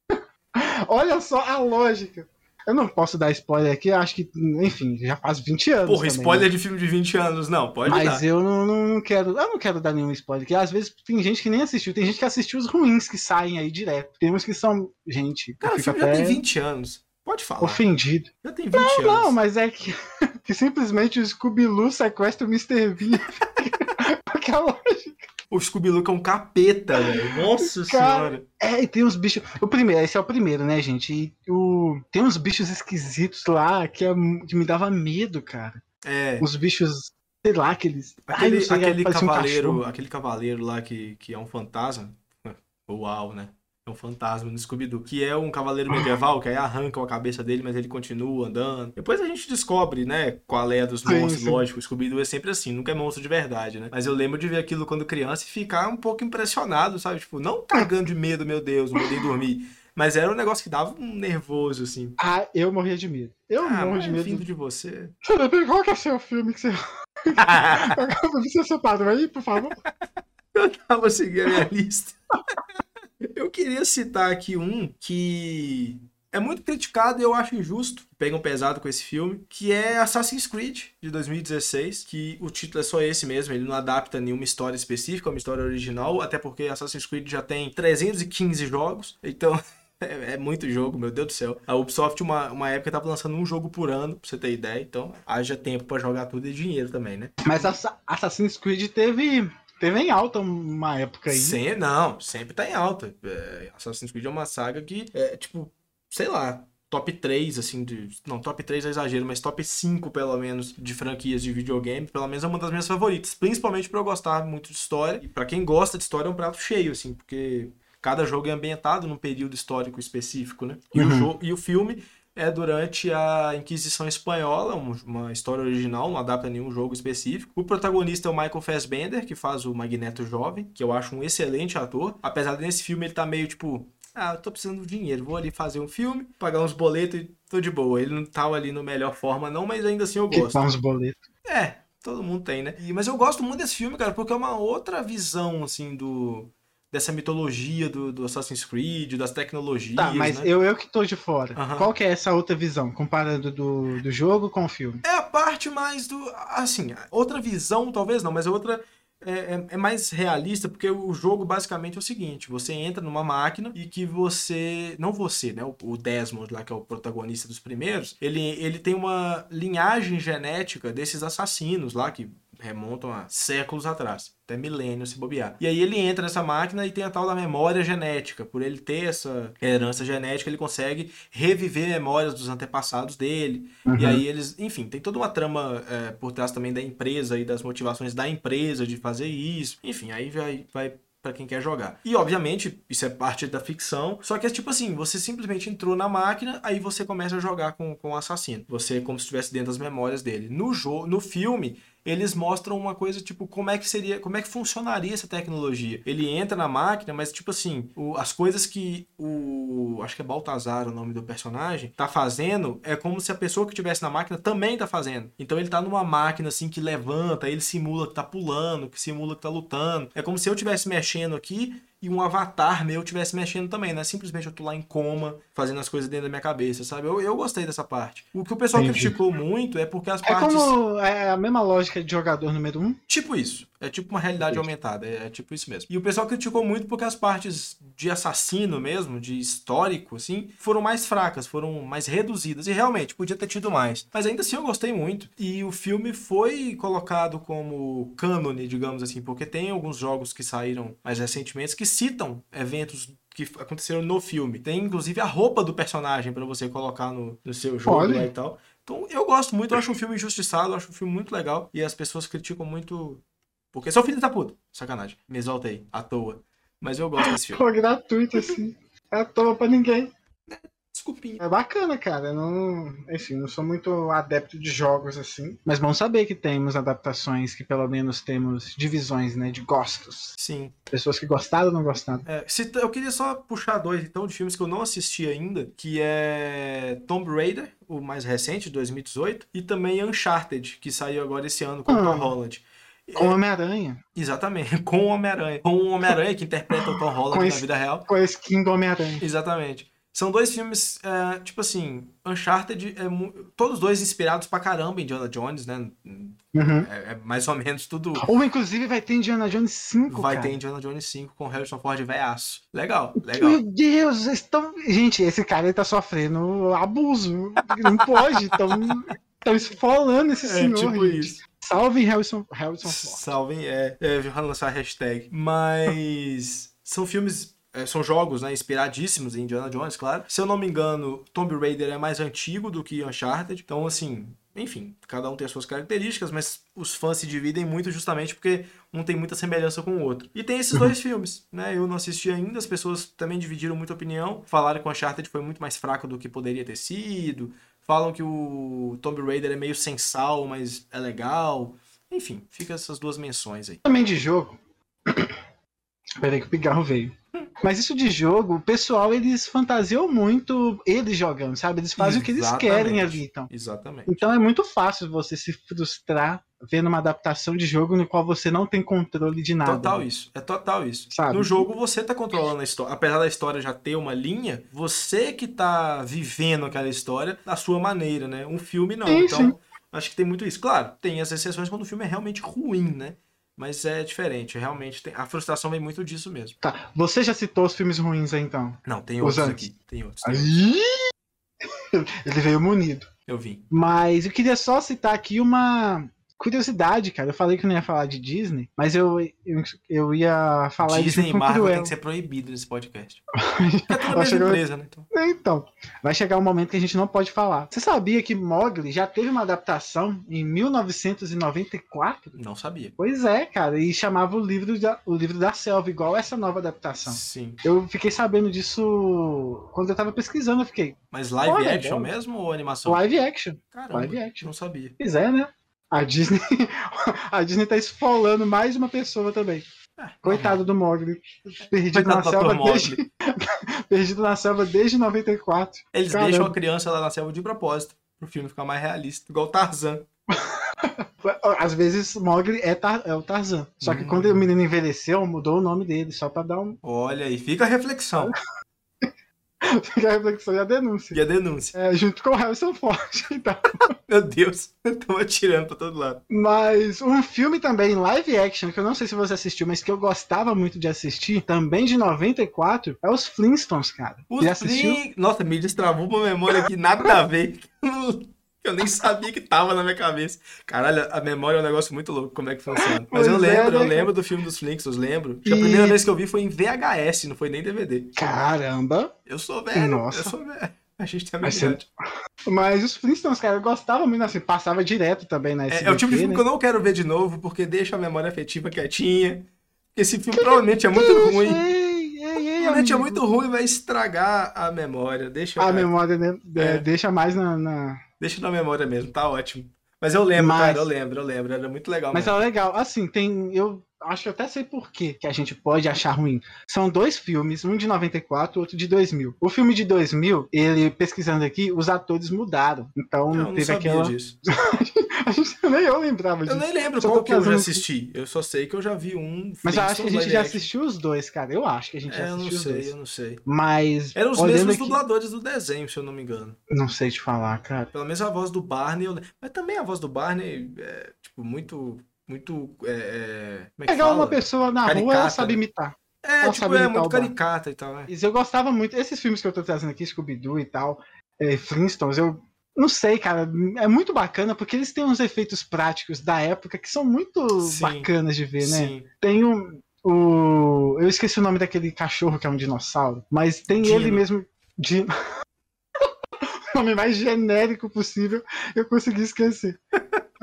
Olha só a lógica. Eu não posso dar spoiler aqui, acho que, enfim, já faz 20 anos. Porra, também, spoiler né? de filme de 20 anos, não, pode Mas dar. eu não, não quero. Eu não quero dar nenhum spoiler, porque às vezes tem gente que nem assistiu, tem gente que assistiu os ruins que saem aí direto. Tem uns que são. Gente, Cara, o filme já tem 20 anos. Pode falar. ofendido. Já tem 20 anos. Não, mas é que, que simplesmente o Scooby-Loo sequestra o Mr. Bean. Porque a lógica. O Scooby-Doo que é um capeta, velho. Nossa Cara, senhora. É, e tem uns bichos. O primeiro, esse é o primeiro, né, gente? E o... tem uns bichos esquisitos lá que, é... que me dava medo, cara. É. Os bichos, sei lá, aqueles. Ai, Aquele, não sei, aquele um cavaleiro, cachorro. aquele cavaleiro lá que, que é um fantasma. Uau, né? É um fantasma no Scooby-Doo. Que é um cavaleiro medieval, que aí arrancam a cabeça dele, mas ele continua andando. Depois a gente descobre, né, qual é dos Sim, monstros. sim. Lógico, o Scooby-Doo é sempre assim, nunca é monstro de verdade, né? Mas eu lembro de ver aquilo quando criança e ficar um pouco impressionado, sabe? Tipo, não cagando de medo, meu Deus, não poder dormir. Mas era um negócio que dava um nervoso, assim. Ah, eu morria de medo. Eu Ah, morro de medo. vindo de você. Qual que é o seu filme que você. você separou aí, por favor? Eu tava seguindo a minha lista. Eu queria citar aqui um que é muito criticado e eu acho injusto, pegam pesado com esse filme, que é Assassin's Creed de 2016, que o título é só esse mesmo, ele não adapta nenhuma história específica, uma história original, até porque Assassin's Creed já tem 315 jogos, então é, é muito jogo, meu Deus do céu. A Ubisoft, uma, uma época, tava lançando um jogo por ano, pra você ter ideia, então haja tempo pra jogar tudo e dinheiro também, né? Mas Assa- Assassin's Creed teve, teve em alta uma época aí. Sem, não, sempre tá em alta. É, Assassin's Creed é uma saga que é, tipo, sei lá, top 3, assim, de. Não, top 3 é exagero, mas top 5, pelo menos, de franquias de videogame, pelo menos é uma das minhas favoritas. Principalmente por eu gostar muito de história. E pra quem gosta de história é um prato cheio, assim, porque cada jogo é ambientado num período histórico específico, né? E, o, Uhum. jogo, e o filme é durante a Inquisição Espanhola, um- uma história original, não adapta nenhum jogo específico. O protagonista é o Michael Fassbender, que faz o Magneto jovem, que eu acho um excelente ator. Apesar de nesse filme ele tá meio tipo, ah, eu tô precisando de dinheiro, vou ali fazer um filme, pagar uns boletos e tô de boa. Ele não tá ali no melhor forma não, mas ainda assim eu gosto. tá uns boletos. É, todo mundo tem, né? E- mas eu gosto muito desse filme, cara, porque é uma outra visão, assim, do dessa mitologia do, do Assassin's Creed, das tecnologias, Tá, mas né? eu, eu que tô de fora. Aham. Qual que é essa outra visão, comparando do, do jogo com o filme? É a parte mais do. Assim, outra visão, talvez não, mas outra é, é- é mais realista, porque o jogo basicamente é o seguinte: você entra numa máquina e que você. Não você, né? O, o Desmond, lá, que é o protagonista dos primeiros, ele, ele tem uma linhagem genética desses assassinos lá que remontam a séculos atrás, até milênios se bobear. E aí ele entra nessa máquina e tem a tal da memória genética. Por ele ter essa herança genética, ele consegue reviver memórias dos antepassados dele. E aí eles, enfim, tem toda uma trama é, por trás também da empresa e das motivações da empresa de fazer isso. Enfim, aí vai, vai para quem quer jogar. E obviamente, isso é parte da ficção, só que é tipo assim, você simplesmente entrou na máquina, aí você começa a jogar com, com o assassino. Você é como se estivesse dentro das memórias dele. No jogo, no filme, eles mostram uma coisa tipo como é que seria, como é que funcionaria essa tecnologia. Ele entra na máquina, mas tipo assim, o- as coisas que o acho que é Baltazar o nome do personagem tá fazendo é como se a pessoa que estivesse na máquina também tá fazendo. Então ele tá numa máquina assim que levanta, ele simula que tá pulando, que simula que tá lutando. É como se eu estivesse mexendo aqui e um avatar meu estivesse mexendo também, né? Simplesmente eu tô lá em coma, fazendo as coisas dentro da minha cabeça, sabe? Eu, eu gostei dessa parte. O que o pessoal Entendi. criticou muito é porque as É partes. como é a mesma lógica de jogador número um. Tipo isso. É tipo uma realidade Isso. aumentada. É, é tipo isso mesmo. E o pessoal criticou muito porque as partes de assassino mesmo, de histórico, assim, foram mais fracas, foram mais reduzidas. E realmente, podia ter tido mais. Mas ainda assim eu gostei muito. E o filme foi colocado como cânone, digamos assim, porque tem alguns jogos que saíram mais recentemente que citam eventos que aconteceram no filme. Tem inclusive a roupa do personagem pra você colocar no, no seu jogo Olha. lá e tal. Então eu gosto muito, eu acho um filme injustiçado, eu acho um filme muito legal. E as pessoas criticam muito. Porque sou filho da puta. Sacanagem. Me exaltei, à toa. Mas eu gosto desse filme. Pô, gratuito, assim. É à toa pra ninguém. Desculpinha. É bacana, cara. Eu não, enfim, não sou muito adepto de jogos assim. Mas bom saber que temos adaptações, que pelo menos temos divisões, né? De gostos. Sim. Pessoas que gostaram ou não gostaram. É, se- eu queria só puxar dois, então, de filmes que eu não assisti ainda, que é Tomb Raider, o mais recente, de 2018, e também Uncharted, que saiu agora esse ano com o Ah. Tom Holland. Com Homem-Aranha. Exatamente, com o Homem-Aranha. Com o Homem-Aranha que interpreta o Tom Holland na vida real. Com a skin do Homem-Aranha. Exatamente. São dois filmes, é, tipo assim, Uncharted, é todos dois inspirados pra caramba em Indiana Jones, né? Uhum. É, é mais ou menos tudo. Ou inclusive vai ter Indiana Jones 5, Vai cara. ter Indiana Jones 5 com Harrison Ford velhaço. Legal, legal. Meu Deus, estão. Gente, esse cara ele tá sofrendo abuso. Não pode. Estão esfolando esse É senhor. tipo gente. isso. Salve Harrison, Harrison Ford. Salve, é, é, lançar a hashtag. Mas são filmes são jogos né, inspiradíssimos em Indiana Jones, claro. Se eu não me engano, Tomb Raider é mais antigo do que Uncharted. Então, assim, enfim, cada um tem as suas características, mas os fãs se dividem muito justamente porque um tem muita semelhança com o outro. E tem esses dois filmes, né? Eu não assisti ainda, as pessoas também dividiram muita opinião. Falaram que o Uncharted foi muito mais fraco do que poderia ter sido. Falam que o Tomb Raider é meio sem sal, mas é legal. Enfim, fica essas duas menções aí. Também de jogo. Peraí que o pigarro veio. Mas isso de jogo, o pessoal, eles fantasiam muito eles jogando, sabe? Eles fazem o que eles querem ali, então. Exatamente. Então é muito fácil você se frustrar vendo uma adaptação de jogo no qual você não tem controle de nada. Total isso. É total isso. Sabe? No jogo você tá controlando a história. Apesar da história já ter uma linha, você que tá vivendo aquela história da sua maneira, né? Um filme não. Sim, então, sim. acho que tem muito isso. Claro, tem as exceções quando o filme é realmente ruim, né? Mas é diferente, realmente tem... a frustração vem muito disso mesmo. Tá. Você já citou os filmes ruins aí, então? Não, tem Os outros antes. aqui. Tem outros. tem outros. Aí... Ele veio munido. Eu vi. Mas eu queria só citar aqui uma curiosidade, cara. Eu falei que eu não ia falar de Disney, mas eu, eu, eu ia falar de Disney e Marvel tem que ser proibido nesse podcast. É tudo a chegar- empresa, né? Então, Então, vai chegar um momento que a gente não pode falar. Você sabia que Mogli já teve uma adaptação em 1994? não sabia. Pois é, cara, e chamava o livro da, o livro da selva, igual essa nova adaptação. Sim. Eu fiquei sabendo disso quando eu tava pesquisando, eu fiquei, Mas live action bom. mesmo ou animação? live action, Caramba, live action. não sabia. Pois é, né? A Disney, a Disney tá esfolando mais uma pessoa também. É, Coitado do Mogli, perdido Coitado na selva Dr. desde, perdido na selva desde 94. Eles Caramba. deixam a criança lá na selva de propósito, pro filme ficar mais realista. Igual Tarzan. Às vezes Mogli é, Tar- é o Tarzan. Só que Hum. quando o menino envelheceu, mudou o nome dele, só pra dar um Olha aí, fica a reflexão fica a reflexão e a denúncia. e a denúncia. É, junto com o Harrison Ford. Então. Meu Deus, eu tô atirando pra todo lado. Mas um filme também, live action, que eu não sei se você assistiu, mas que eu gostava muito de assistir, também de 94, é os Flintstones, cara. Os Já assistiu? Flin- Nossa, me destravou uma memória aqui, nada a ver. Eu nem sabia que tava na minha cabeça. Caralho, a memória é um negócio muito louco, como é que funciona. Mas eu é, lembro, eu né, lembro do filme dos Flintstones, lembro. Que a E- primeira vez que eu vi foi em VHS, não foi nem DVD. Caramba! Eu sou velho, Nossa. eu sou velho. A gente tem a Mas você-. Mas os Flintstones, cara, eu gostava muito assim, passava direto também na É, SBT, é o tipo de filme né? que eu não quero ver de novo, porque deixa a memória afetiva quietinha. Esse filme provavelmente é muito ruim. Ei, ei, ei, Provavelmente é amigo. muito ruim, vai estragar a memória. Deixa, A memória, né? é, É. deixa mais na... na- deixa na memória mesmo, tá ótimo. Mas eu lembro, Mas- cara, eu lembro, eu lembro. Era muito legal Mas mesmo. é legal. Assim, tem... Eu acho que eu até sei por quê que a gente pode achar ruim. São dois filmes, um de 94 outro de 2000. O filme de 2000, ele, pesquisando aqui, os atores mudaram. Então Eu não não teve sabia aquela... disso. A gente, nem eu lembrava Eu disso. nem lembro Só qual que eu já assisti. Eu só sei que eu já vi um. Mas eu acho que a gente já action. assistiu os dois, cara. Eu acho que a gente já É, eu não assistiu sei, dois. eu não sei. Mas. Eram os mesmos aqui- dubladores do desenho, se eu não me engano. Não sei te falar, cara. Pelo menos a voz do Barney. eu. Mas também a voz do Barney é, tipo, muito. Muito. É, é... É Pegar fala? uma pessoa na rua, Caricata, ela sabe imitar. É, ela tipo, é muito caricata e tal? Mas eu gostava muito. Esses filmes que eu tô trazendo aqui, Scooby-Doo e tal, é, Flintstones, eu. Não sei, cara. É muito bacana porque eles têm uns efeitos práticos da época que são muito Sim. bacanas de ver, né? Sim. Tem um. O... Eu esqueci o nome daquele cachorro que é um dinossauro, mas tem Dino. ele mesmo. De... o nome mais genérico possível, eu consegui esquecer.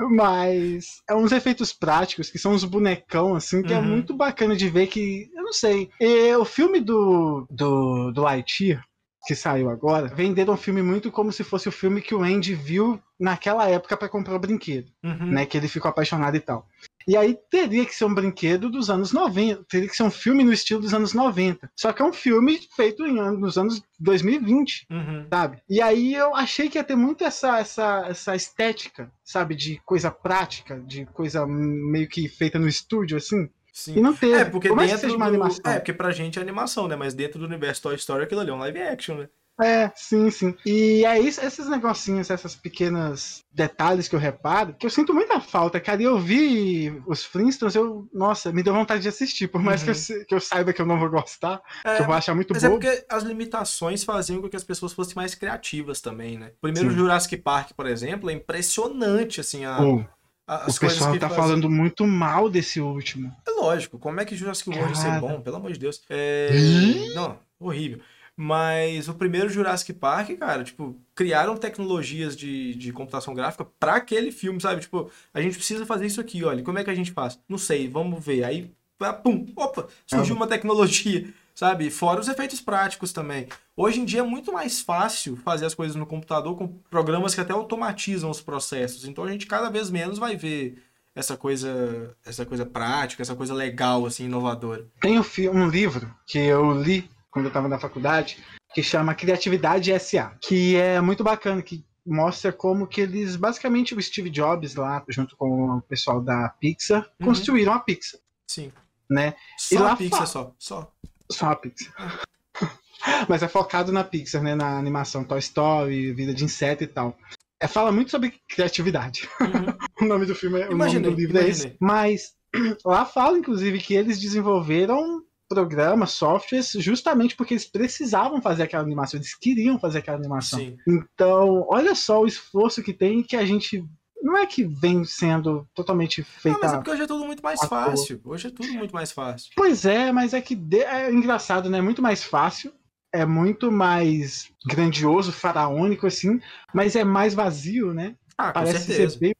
Mas é uns efeitos práticos, que são uns bonecão, assim, que é Uhum. muito bacana de ver que. Eu não sei. E o filme do, do, do Lightyear, que saiu agora, venderam o filme muito como se fosse o filme que o Andy viu naquela época pra comprar o brinquedo Uhum. né? Que ele ficou apaixonado e tal. E aí teria que ser um brinquedo dos anos 90, teria que ser um filme no estilo dos anos 90. Só que é um filme feito em, nos anos 2020, Uhum. sabe? E aí eu achei que ia ter muito essa, essa, essa estética, sabe? De coisa prática, de coisa meio que feita no estúdio, assim. Sim. E não teve. É, porque Por mais que dentro seja uma do... animação. É, porque pra gente é animação, né? Mas dentro do universo Toy Story aquilo ali é um live action, né? É, sim, sim. E é isso, esses negocinhos, essas pequenas detalhes que eu reparo, que eu sinto muita falta, cara. E eu vi os Flintstones, eu, nossa, me deu vontade de assistir, por mais que, eu, Uhum. que eu saiba que eu não vou gostar, É, que eu vou achar muito Mas é bom. porque as limitações faziam com que as pessoas fossem mais criativas também, né? Primeiro Sim. Jurassic Park, por exemplo, é impressionante, assim, a, Pô, As o pessoal tá fazem... falando muito mal desse último. É lógico, como é que Jurassic World ser bom? Pelo amor de Deus. É... Não, horrível. Mas o primeiro Jurassic Park, cara, tipo, criaram tecnologias de, de computação gráfica para aquele filme, sabe? Tipo, a gente precisa fazer isso aqui, olha, como é que a gente faz? Não sei, vamos ver. Aí, pum, opa, surgiu uma tecnologia, sabe? Fora os efeitos práticos também. Hoje em dia é muito mais fácil fazer as coisas no computador com programas que até automatizam os processos. Então a gente cada vez menos vai ver essa coisa, essa coisa prática, essa coisa legal, assim, inovadora. Tem um, um livro que eu li quando eu estava na faculdade, que chama Criatividade SA, que é muito bacana, que mostra como que eles, basicamente, o Steve Jobs lá, junto com o pessoal da Pixar, uhum. construíram a Pixar. Sim. Né? Só e lá a Pixar, só. Só, só a Pixar. Mas é focado na Pixar, né? Na animação Toy Story, Vida de Inseto e tal. É, fala muito sobre criatividade. Uhum. o nome do filme, imaginei, o nome do livro imaginei. é esse. Mas lá fala, inclusive, que eles desenvolveram programas, softwares, justamente porque eles precisavam fazer aquela animação, eles queriam fazer aquela animação. Sim. Então, olha só o esforço que tem que a gente não é que vem sendo totalmente feita. Não, mas é porque hoje é tudo muito mais fácil. Hoje é tudo muito mais fácil. Pois é, mas é que é engraçado, né? É muito mais fácil, é muito mais grandioso, faraônico, assim, mas é mais vazio, né? Ah, Parece certeza. ser bem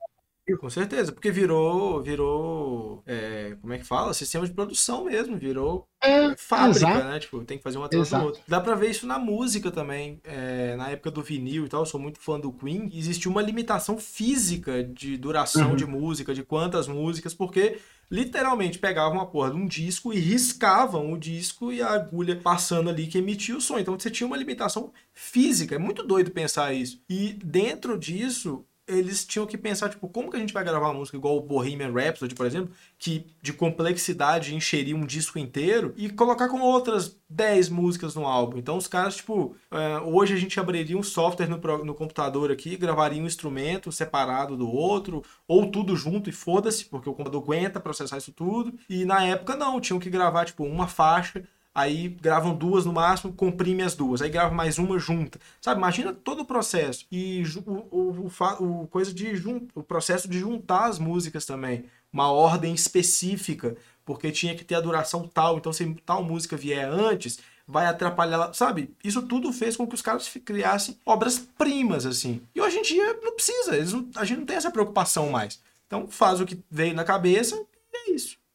com certeza, porque virou, virou, é, como é que fala? Sistema de produção mesmo, virou é, fábrica, exato. né? Tipo, tem que fazer uma atrás do outro. Dá pra ver isso na música também. É, na época do vinil e tal, eu sou muito fã do Queen. Existia uma limitação física de duração uhum. de música, de quantas músicas, porque literalmente pegavam uma porra de um disco e riscavam o disco e a agulha passando ali que emitia o som. Então você tinha uma limitação física. É muito doido pensar isso. E dentro disso, eles tinham que pensar, tipo, como que a gente vai gravar uma música igual o Bohemian Rhapsody, por exemplo, que de complexidade encheria um disco inteiro e colocar com outras 10 músicas no álbum. Então os caras, tipo, uh, hoje a gente abriria um software no, no computador aqui, gravaria um instrumento separado do outro, ou tudo junto e foda-se, porque o computador aguenta processar isso tudo. E na época não, tinham que gravar, tipo, uma faixa aí gravam duas no máximo, comprime as duas, aí grava mais uma junta. Sabe, imagina todo o processo. E o, o, o, o coisa de o processo de juntar as músicas também. Uma ordem específica, porque tinha que ter a duração tal, então se tal música vier antes, vai atrapalhar, sabe? Isso tudo fez com que os caras criassem obras-primas, assim. E hoje em dia não precisa, não, a gente não tem essa preocupação mais. Então faz o que veio na cabeça.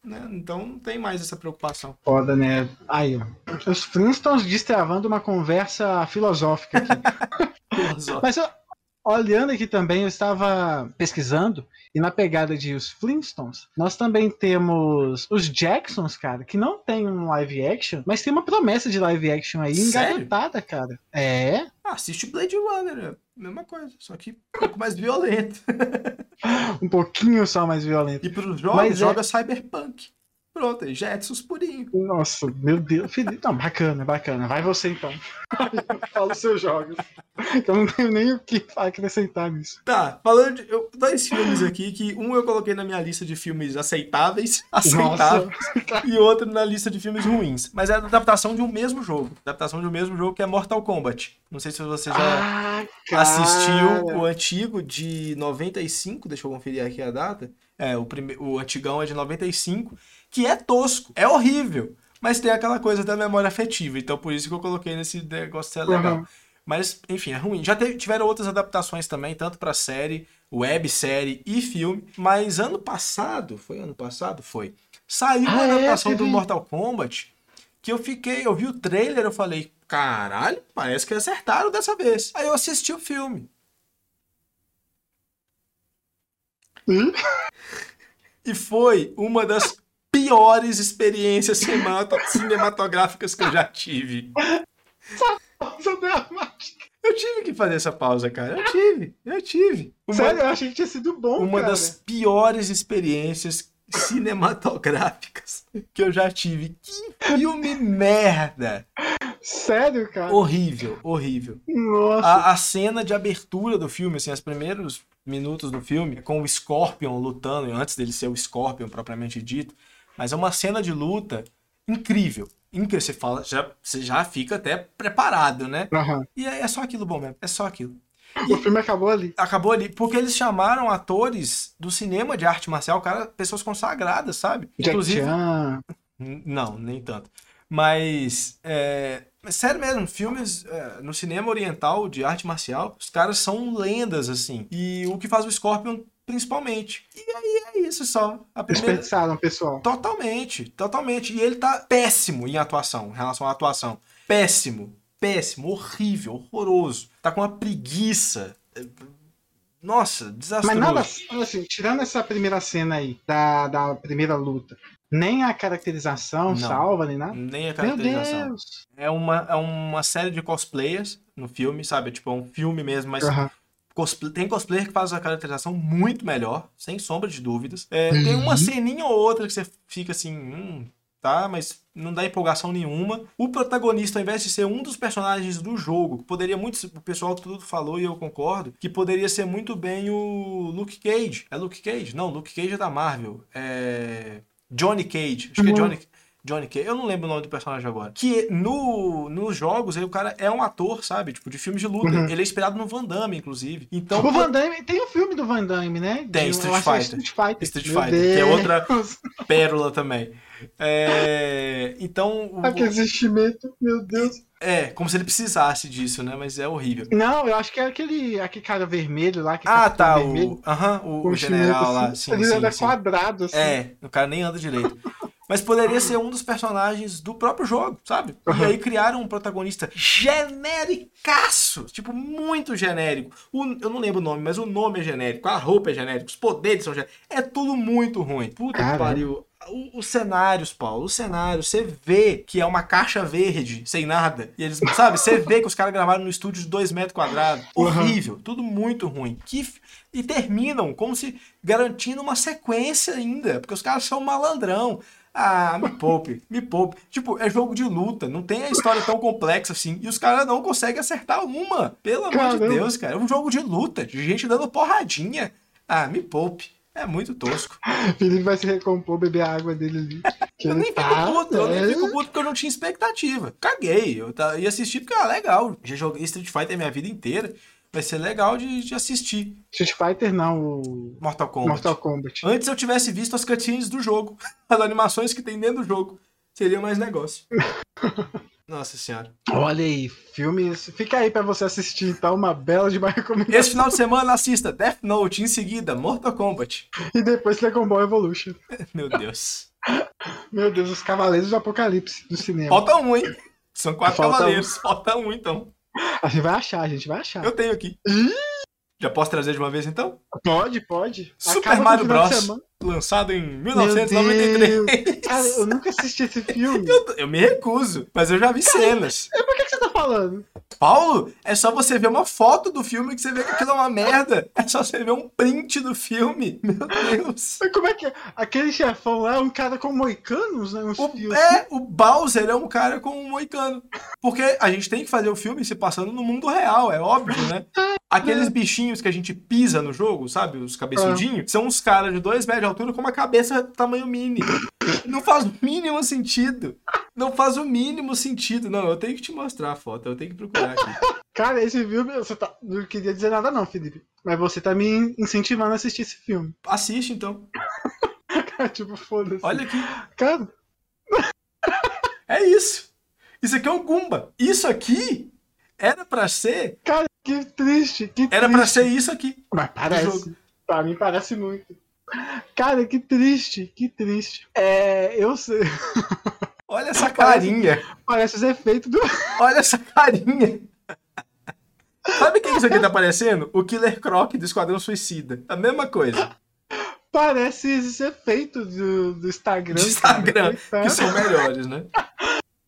Né? Então não tem mais essa preocupação. Foda, né? Aí, ó. Os Flintstones destravando uma conversa filosófica aqui. Mas olhando aqui também, eu estava pesquisando e na pegada de os Flintstones, nós também temos os Jacksons, cara, que não tem um live action, mas tem uma promessa de live action aí engarotada, cara. É. Ah, assiste Blade Runner, é mesma coisa, só que um pouco mais violento. um pouquinho só mais violento. E pros jogos, Mas é joga é... Cyberpunk. Pronto, Jetsons purinho. Nossa, meu Deus. Felipe. Não, bacana, bacana. Vai você então. Fala os seus jogos. Eu não tenho nem o que acrescentar nisso. Tá, falando de. Eu, dois filmes aqui que um eu coloquei na minha lista de filmes aceitáveis, aceitáveis, e outro na lista de filmes ruins. Mas é a adaptação de um mesmo jogo. Adaptação de um mesmo jogo que é Mortal Kombat. Não sei se você já ah, assistiu o antigo de 95, deixa eu conferir aqui a data. É, o, prime... o antigão é de 95 que é tosco, é horrível, mas tem aquela coisa da memória afetiva. Então por isso que eu coloquei nesse negócio ser legal. Uhum. Mas, enfim, é ruim. Já teve, tiveram outras adaptações também, tanto para série, websérie e filme. Mas ano passado, foi ano passado? Foi. Saiu ah, a é? adaptação é, do Mortal Kombat que eu fiquei, eu vi o trailer, eu falei, caralho, parece que acertaram dessa vez. Aí eu assisti o filme. Hum? E foi uma das piores experiências cinematográficas que eu já tive. Pausa dramática. Eu tive que fazer essa pausa, cara. Eu tive, eu tive. Uma, Sério, eu achei que tinha sido bom, Uma cara. das piores experiências cinematográficas que eu já tive. Que filme merda! Sério, cara? Horrível, horrível. Nossa. A, a, cena de abertura do filme, assim, os primeiros minutos do filme, com o Scorpion lutando, antes dele ser o Scorpion propriamente dito, mas é uma cena de luta incrível. Incrível. Você fala, já, você já fica até preparado, né? Uhum. E é, é só aquilo bom mesmo. É só aquilo. O filme acabou ali. Acabou ali, porque eles chamaram atores do cinema de arte marcial, cara, pessoas consagradas, sabe? Jack Inclusive. Chan. Não, nem tanto. Mas, é, sério mesmo, filmes é, no cinema oriental de arte marcial, os caras são lendas, assim. E o que faz o Scorpion, principalmente. E aí é isso só. A primeira... Desperdiçaram, pessoal. Totalmente, totalmente. E ele tá péssimo em atuação, em relação à atuação. Péssimo, péssimo, horrível, horroroso. Tá com uma preguiça. Nossa, desastroso. Mas nada, assim, tirando essa primeira cena aí, da, da primeira luta, nem a caracterização Não. salva, nem nada. Nem a Meu caracterização. Deus! É uma, é uma série de cosplayers no filme, sabe? Tipo, é um filme mesmo, mas Aham. Cosplay- tem cosplayer que faz a caracterização muito melhor, sem sombra de dúvidas. É, Tem uma ceninha ou outra que você fica assim, hum, tá, mas não dá empolgação nenhuma. O protagonista, ao invés de ser um dos personagens do jogo, que poderia muito, o pessoal tudo falou e eu concordo, que poderia ser muito bem o Luke Cage. É Luke Cage? Não, Luke Cage é da Marvel. É Johnny Cage. Acho que é Uhum. Johnny Johnny Cage, eu não lembro o nome do personagem agora. Que no, nos jogos, aí o cara é um ator, sabe? Tipo, de filmes de luta. Uhum. Ele é inspirado no Van Damme, inclusive. Então, o Van Damme, tem um filme do Van Damme, né? Tem, Street é Fighter. Street Fighter. Street Meu Fighter, que é outra- pérola também. É, então, o- Aquele investimento, meu Deus. é, como se ele precisasse disso, né? Mas é horrível. Não, eu acho que é aquele, aquele cara vermelho lá. Que Ah, capitão tá, vermelho, o, aham, o, com o general lá. assim. Sim, Ele sim, anda sim. quadrado, assim. É, o cara nem anda direito. Mas poderia ser um dos personagens do próprio jogo, sabe? E Aham. aí criaram um protagonista genericaço, tipo, muito genérico. O- eu não lembro o nome, mas o nome é genérico, a roupa é genérica, os poderes são genéricos. É tudo muito ruim. Puta que Caramba. pariu. O- Os cenários, Paulo, os cenários, você vê que é uma caixa verde, sem nada. E eles, sabe, você vê que os caras gravaram no estúdio de 2 metros quadrados. Uhum. Horrível, tudo muito ruim. Que, e terminam como se garantindo uma sequência ainda, porque os caras são malandrão. Ah, me poupe, me poupe. Tipo, é jogo de luta, não tem a história tão complexa assim. E os caras não conseguem acertar uma. Pelo amor de Caramba. Deus, cara. É um jogo de luta, de gente dando porradinha. Ah, me poupe. É muito tosco. Felipe vai se recompor, beber a água dele ali. Eu nem fico tá- puto, eu nem fico puto porque eu não tinha expectativa. Caguei. Eu ia assistir porque, ah, legal. Já joguei Street Fighter minha vida inteira. Vai ser legal de, de assistir Street Fighter não, o Mortal Kombat. Mortal Kombat. Antes eu tivesse visto as cutscenes do jogo, as animações que tem dentro do jogo. Seria mais negócio. Nossa senhora. Olha aí, filmes. Fica aí pra você assistir, então, uma bela de recomendação. Esse final de semana assista Death Note, em seguida Mortal Kombat. E depois Dragon Ball Evolution. Meu Deus. Meu Deus, os Cavaleiros do Apocalipse do cinema. Falta um, hein? São quatro Falta um. cavaleiros. Falta um, então. A gente vai achar, a gente vai achar. Eu tenho aqui. Já posso trazer de uma vez, então? Pode, pode. Super Acaba Mario Bros. Lançado em Meu 1993. Cara, eu nunca assisti esse filme. Eu, eu me recuso, mas eu já vi cenas. Por que, que você tá falando? Paulo, é só você ver uma foto do filme que você vê que aquilo é uma merda. É só você ver um print do filme. Meu Deus. Mas como é que é? Aquele chefão lá é um cara com moicanos, né? Uns O, é, o Bowser é um cara com um moicano. Porque a gente tem que fazer o filme se passando no mundo real, é óbvio, né? Aqueles bichinhos que a gente pisa no jogo, sabe? Os cabeçudinhos, são uns caras de dois metros altura com uma cabeça tamanho mini. Não faz o mínimo sentido. Não faz o mínimo sentido. Não, eu tenho que te mostrar a foto, eu tenho que procurar aqui. Cara, esse filme, você tá. Não queria dizer nada, não, Felipe. Mas você tá me incentivando a assistir esse filme. Assiste então. Cara, tipo, foda-se. Olha aqui. Cara, É isso. Isso aqui é um Goomba. Isso aqui era pra ser. cara, que triste. Que Era triste. pra ser isso aqui. Mas parece. Pra mim parece muito. Cara, que triste, que triste. É, eu sei. Olha essa carinha. Parece os efeitos do. Olha essa carinha. Sabe quem isso aqui tá parecendo? O Killer Croc do Esquadrão Suicida. A mesma coisa. Parece esses efeitos do, do Instagram. De Instagram, cara. que são melhores, né?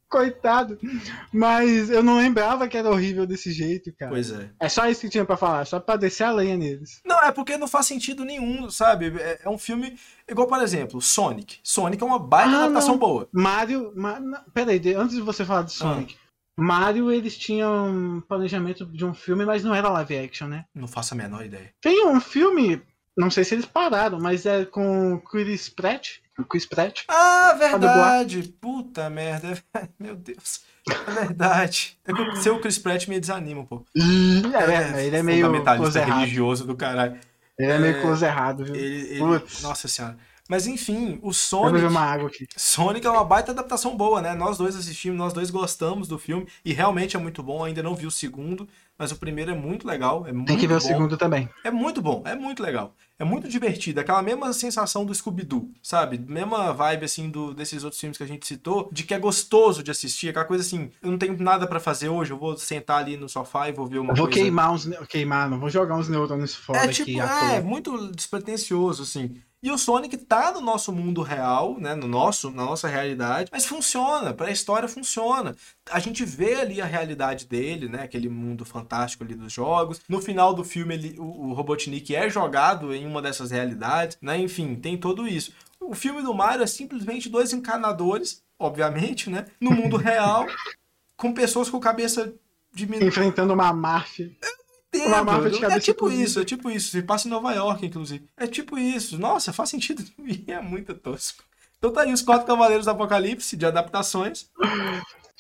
Coitado. Mas eu não lembrava que era horrível desse jeito, cara. Pois é. É só isso que tinha pra falar, só pra descer a lenha neles. Não, é porque não faz sentido nenhum, sabe? É, é um filme. Igual, por exemplo, Sonic. Sonic é uma baita Ah, adaptação não. boa. Mario. Ma... Peraí, antes de você falar de Sonic. Ah. Mario, eles tinham um planejamento de um filme, mas não era live action, né? Não faço a menor ideia. Tem um filme, não sei se eles pararam, mas é com Chris Pratt. O Chris Pratt. Ah, dublar. verdade. Puta merda. Meu Deus. É verdade. É que ser o Chris Pratt me desanima, pô. Ih, é, ele é meio fundamentalista errado. religioso do caralho. Ele é meio É, close errado, viu? Ele, ele- Putz. Nossa senhora. Mas enfim, o Sonic. beber uma água aqui. Sonic é uma baita adaptação boa, né? Nós dois assistimos, nós dois gostamos do filme e realmente é muito bom. Ainda não vi o segundo, mas o primeiro é muito legal. É muito Tem que ver o bom. segundo também. É muito bom, é muito legal. É muito divertido, aquela mesma sensação do Scooby-Doo, sabe? Mesma vibe, assim, do, desses outros filmes que a gente citou, de que é gostoso de assistir, aquela coisa assim, eu não tenho nada pra fazer hoje, eu vou sentar ali no sofá e vou ver uma Eu vou coisa... queimar uns. Queimar, não vou jogar uns neurônios fora É aqui. tipo, à é, muito despretensioso, assim. E o Sonic tá no nosso mundo real, né? No nosso, na nossa realidade, mas funciona, pra história funciona. A gente vê ali a realidade dele, né? Aquele mundo fantástico ali dos jogos. No final do filme, ele, o, o Robotnik é jogado em uma dessas realidades, né? Enfim, tem tudo isso. O filme do Mario é simplesmente dois encanadores, obviamente, né? No mundo real, com pessoas com cabeça diminuída. Enfrentando uma máfia. Entendo. Uma máfia de É tipo isso, é tipo isso. Se passa em Nova York, inclusive. É tipo isso. Nossa, faz sentido. E é muito tosco. Então tá aí os quatro Cavaleiros do Apocalipse de adaptações.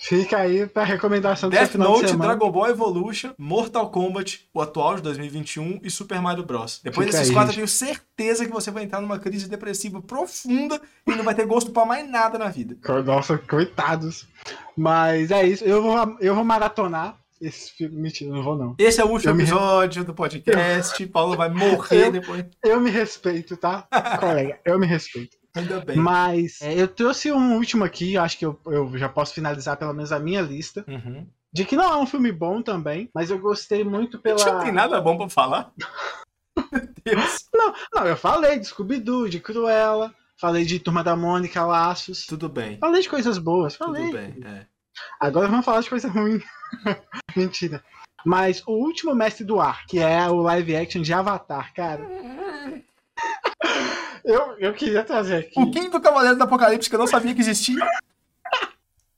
Fica aí pra recomendação do Death de Note, semana. Dragon Ball Evolution, Mortal Kombat, o atual de 2021 e Super Mario Bros. Depois Fica desses aí, quatro, eu tenho certeza que você vai entrar numa crise depressiva profunda e não vai ter gosto pra mais nada na vida. Nossa, coitados. Mas é isso. Eu vou, eu vou maratonar esse filme. Mentira, não vou não. Esse é o último Eu me- episódio do podcast. Paulo vai morrer Eu- depois. Eu me respeito, tá? Colega, eu me respeito. Ainda bem. Mas é, eu trouxe um último aqui, acho que eu, eu já posso finalizar pelo menos a minha lista. Uhum. De que não é um filme bom também, mas eu gostei muito pela. Já tem nada bom pra falar? Meu Deus. Não, eu falei de Scooby-Doo, de Cruella, falei de Turma da Mônica, Laços. Tudo bem. Falei de coisas boas, falei. Tudo bem. É. Agora vamos falar de coisa ruim. Mentira. Mas o último Mestre do Ar, que é o live action de Avatar, cara. Eu, eu queria trazer aqui. O quinto Cavaleiro do Apocalipse que eu não sabia que existia.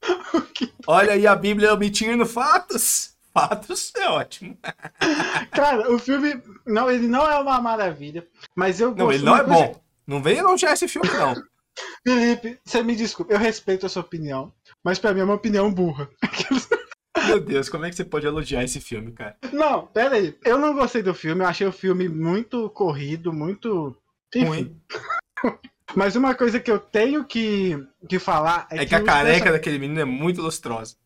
Olha aí a Bíblia omitindo fatos. Fatos é ótimo. Cara, o filme. Não, ele não é uma maravilha. Mas eu Não, ele não é coisa- bom. Não vem elogiar esse filme, não. Felipe, você me desculpa, eu respeito a sua opinião. Mas pra mim é uma opinião burra. Meu Deus, como é que você pode elogiar esse filme, cara? Não, pera aí. Eu não gostei do filme, eu achei o filme muito corrido, muito. Enfim. Ruim. Mas uma coisa que eu tenho que, que falar é, É que a os careca daquele menino é muito lustrosa.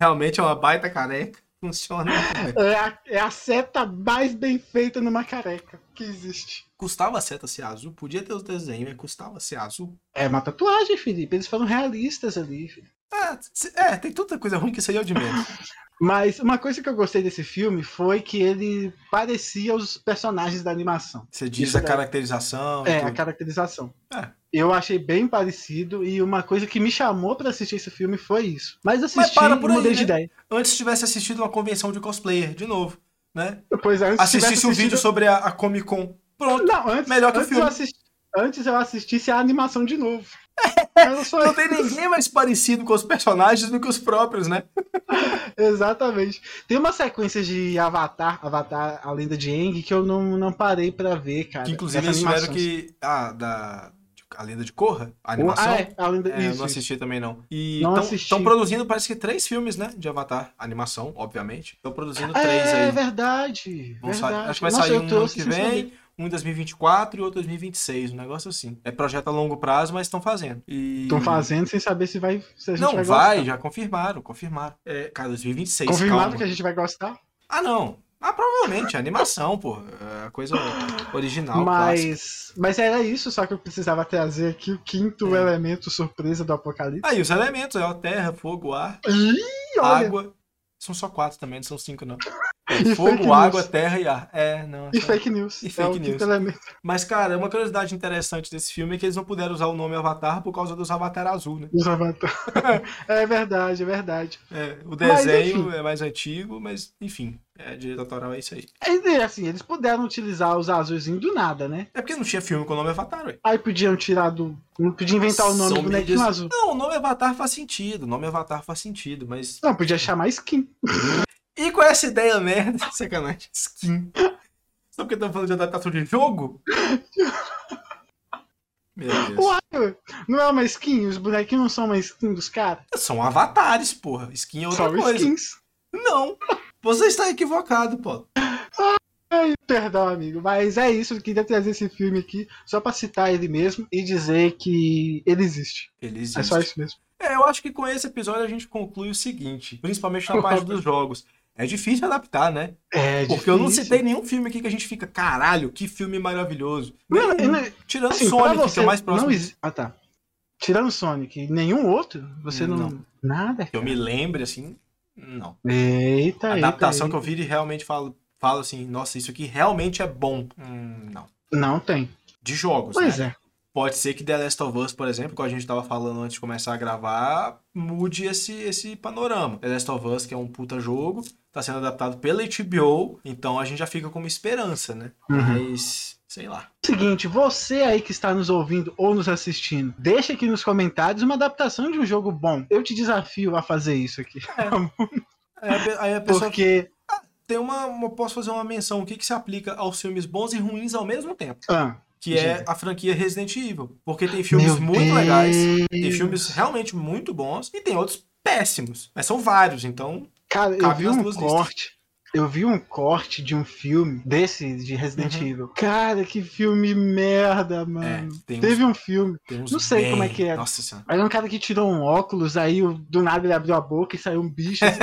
Realmente é uma baita careca. Funciona. É a, é a seta mais bem feita numa careca que existe. Custava a seta ser azul? Podia ter os desenhos, mas custava ser azul. É uma tatuagem, Felipe. Eles foram realistas ali. filho. C- é, tem tanta coisa ruim que isso aí é o de menos. Mas uma coisa que eu gostei desse filme foi que ele parecia os personagens da animação. Você diz Isso a caracterização. É, a tudo. caracterização. É. Eu achei bem parecido e uma coisa que me chamou pra assistir esse filme foi isso. Mas assisti Mas para por aí, mudei de né? ideia. Antes tivesse assistido uma convenção de cosplayer, de novo, né? Depois antes Assistisse tivesse um vídeo assistido- sobre a, a Comic Con. Pronto. Não, antes, Melhor que o filme. Eu assisti... Antes eu assistisse a animação de novo. Não tem ninguém mais parecido com os personagens do que os próprios, né? Exatamente. Tem uma sequência de Avatar, Avatar, a lenda de Aang, que eu não, não parei pra ver, cara. Que inclusive eles tiveram que. Ah, da. A lenda de Korra? A animação? Ah, é, a lenda... É, isso, não isso. assisti também, não. E estão produzindo, parece que três filmes, né? De Avatar. Animação, obviamente. Estão produzindo três É, aí. verdade. Vão sa- verdade. Acho que vai Nossa, sair um ano que saber. Um em 2024 e outro em 2026. Um negócio assim. É projeto a longo prazo, mas estão fazendo. E... Estão fazendo sem saber se vai. Se a gente Não, vai, vai, já confirmaram, confirmaram. É, cara, 2026, Confirmado calma. que a gente vai gostar. Ah, não. Ah, provavelmente, é animação, pô. É a coisa original, clássica. mas, mas era isso, só que eu precisava trazer aqui o quinto É. elemento surpresa do Apocalipse. Aí, os elementos, é a terra, fogo, ar, Ih, olha, água. São só quatro também, não são cinco, não. É, fogo, news. água, terra e ar. É, não. e é- fake news. E é fake quinto news. elemento. Mas, cara, uma curiosidade interessante desse filme é que eles não puderam usar o nome Avatar por causa dos Avatar azul, né? Os Avatar. é verdade, é verdade. É, o Mas, desenho enfim. é mais antigo, mas, enfim, é, direito autoral é isso aí. E, assim, eles puderam utilizar os azulzinhos do nada, né? É porque não tinha filme com o nome Avatar, ué. Aí podiam tirar do. Podia inventar o nome São do bonequinho mídias- azul. Não, o nome Avatar faz sentido, o nome Avatar faz sentido, mas Não, podia chamar skin. E com essa ideia merda, sacanagem, skin. Só porque estamos falando de adaptação de jogo? Meu Deus. Uai, não é uma skin? Os bonequinhos não são uma skin dos caras? São avatares, porra. Skin é outra São coisa. skins. Não. Você está equivocado, pô. Ai, perdão, amigo, mas é isso. Eu queria trazer esse filme aqui só pra citar ele mesmo e dizer que ele existe. Ele existe. É só isso mesmo. É, eu acho que com esse episódio a gente conclui o seguinte, principalmente na parte dos jogos. É difícil adaptar, né? É Porque eu não difícil. citei nenhum filme aqui que a gente fica, caralho, que filme maravilhoso. Não, não- Tirando Assim, Sonic, pra que você é o mais próximo Não Ah, tá. Tirando Sonic, nenhum outro? Você não. Não. Nada? que eu me lembre, assim, não. Eita, A adaptação eita. que eu vi e realmente falo, falo assim, nossa, isso aqui realmente é bom. Hum, não. Não tem. De jogos, Pois né? é. Pode ser que The Last of Us, por exemplo, como a gente tava falando antes de começar a gravar, mude esse, esse panorama. The Last of Us, que é um puta jogo, tá sendo adaptado pela HBO, então a gente já fica com uma esperança, né? Uhum. Mas, sei lá. Seguinte, você aí que está nos ouvindo ou nos assistindo, deixa aqui nos comentários uma adaptação de um jogo bom. Eu te desafio a fazer isso aqui. A, pe- aí a pessoa Porque. tem uma, uma- Posso fazer uma menção. O que, que se aplica aos filmes bons e ruins ao mesmo tempo? Ah, Que é Diga. a franquia Resident Evil. Porque tem filmes meu muito Deus. legais, tem filmes realmente muito bons e tem outros péssimos. Mas são vários, então. Cara, eu Cabe vi nas um listas. Eu vi um corte de um filme desse de Resident Uhum. Evil. Cara, que filme merda, mano. É, tem uns, Teve um filme. não sei como é bem- que é. Nossa senhora. Aí um cara que tirou um óculos, aí do nada ele abriu a boca e saiu um bicho. assim,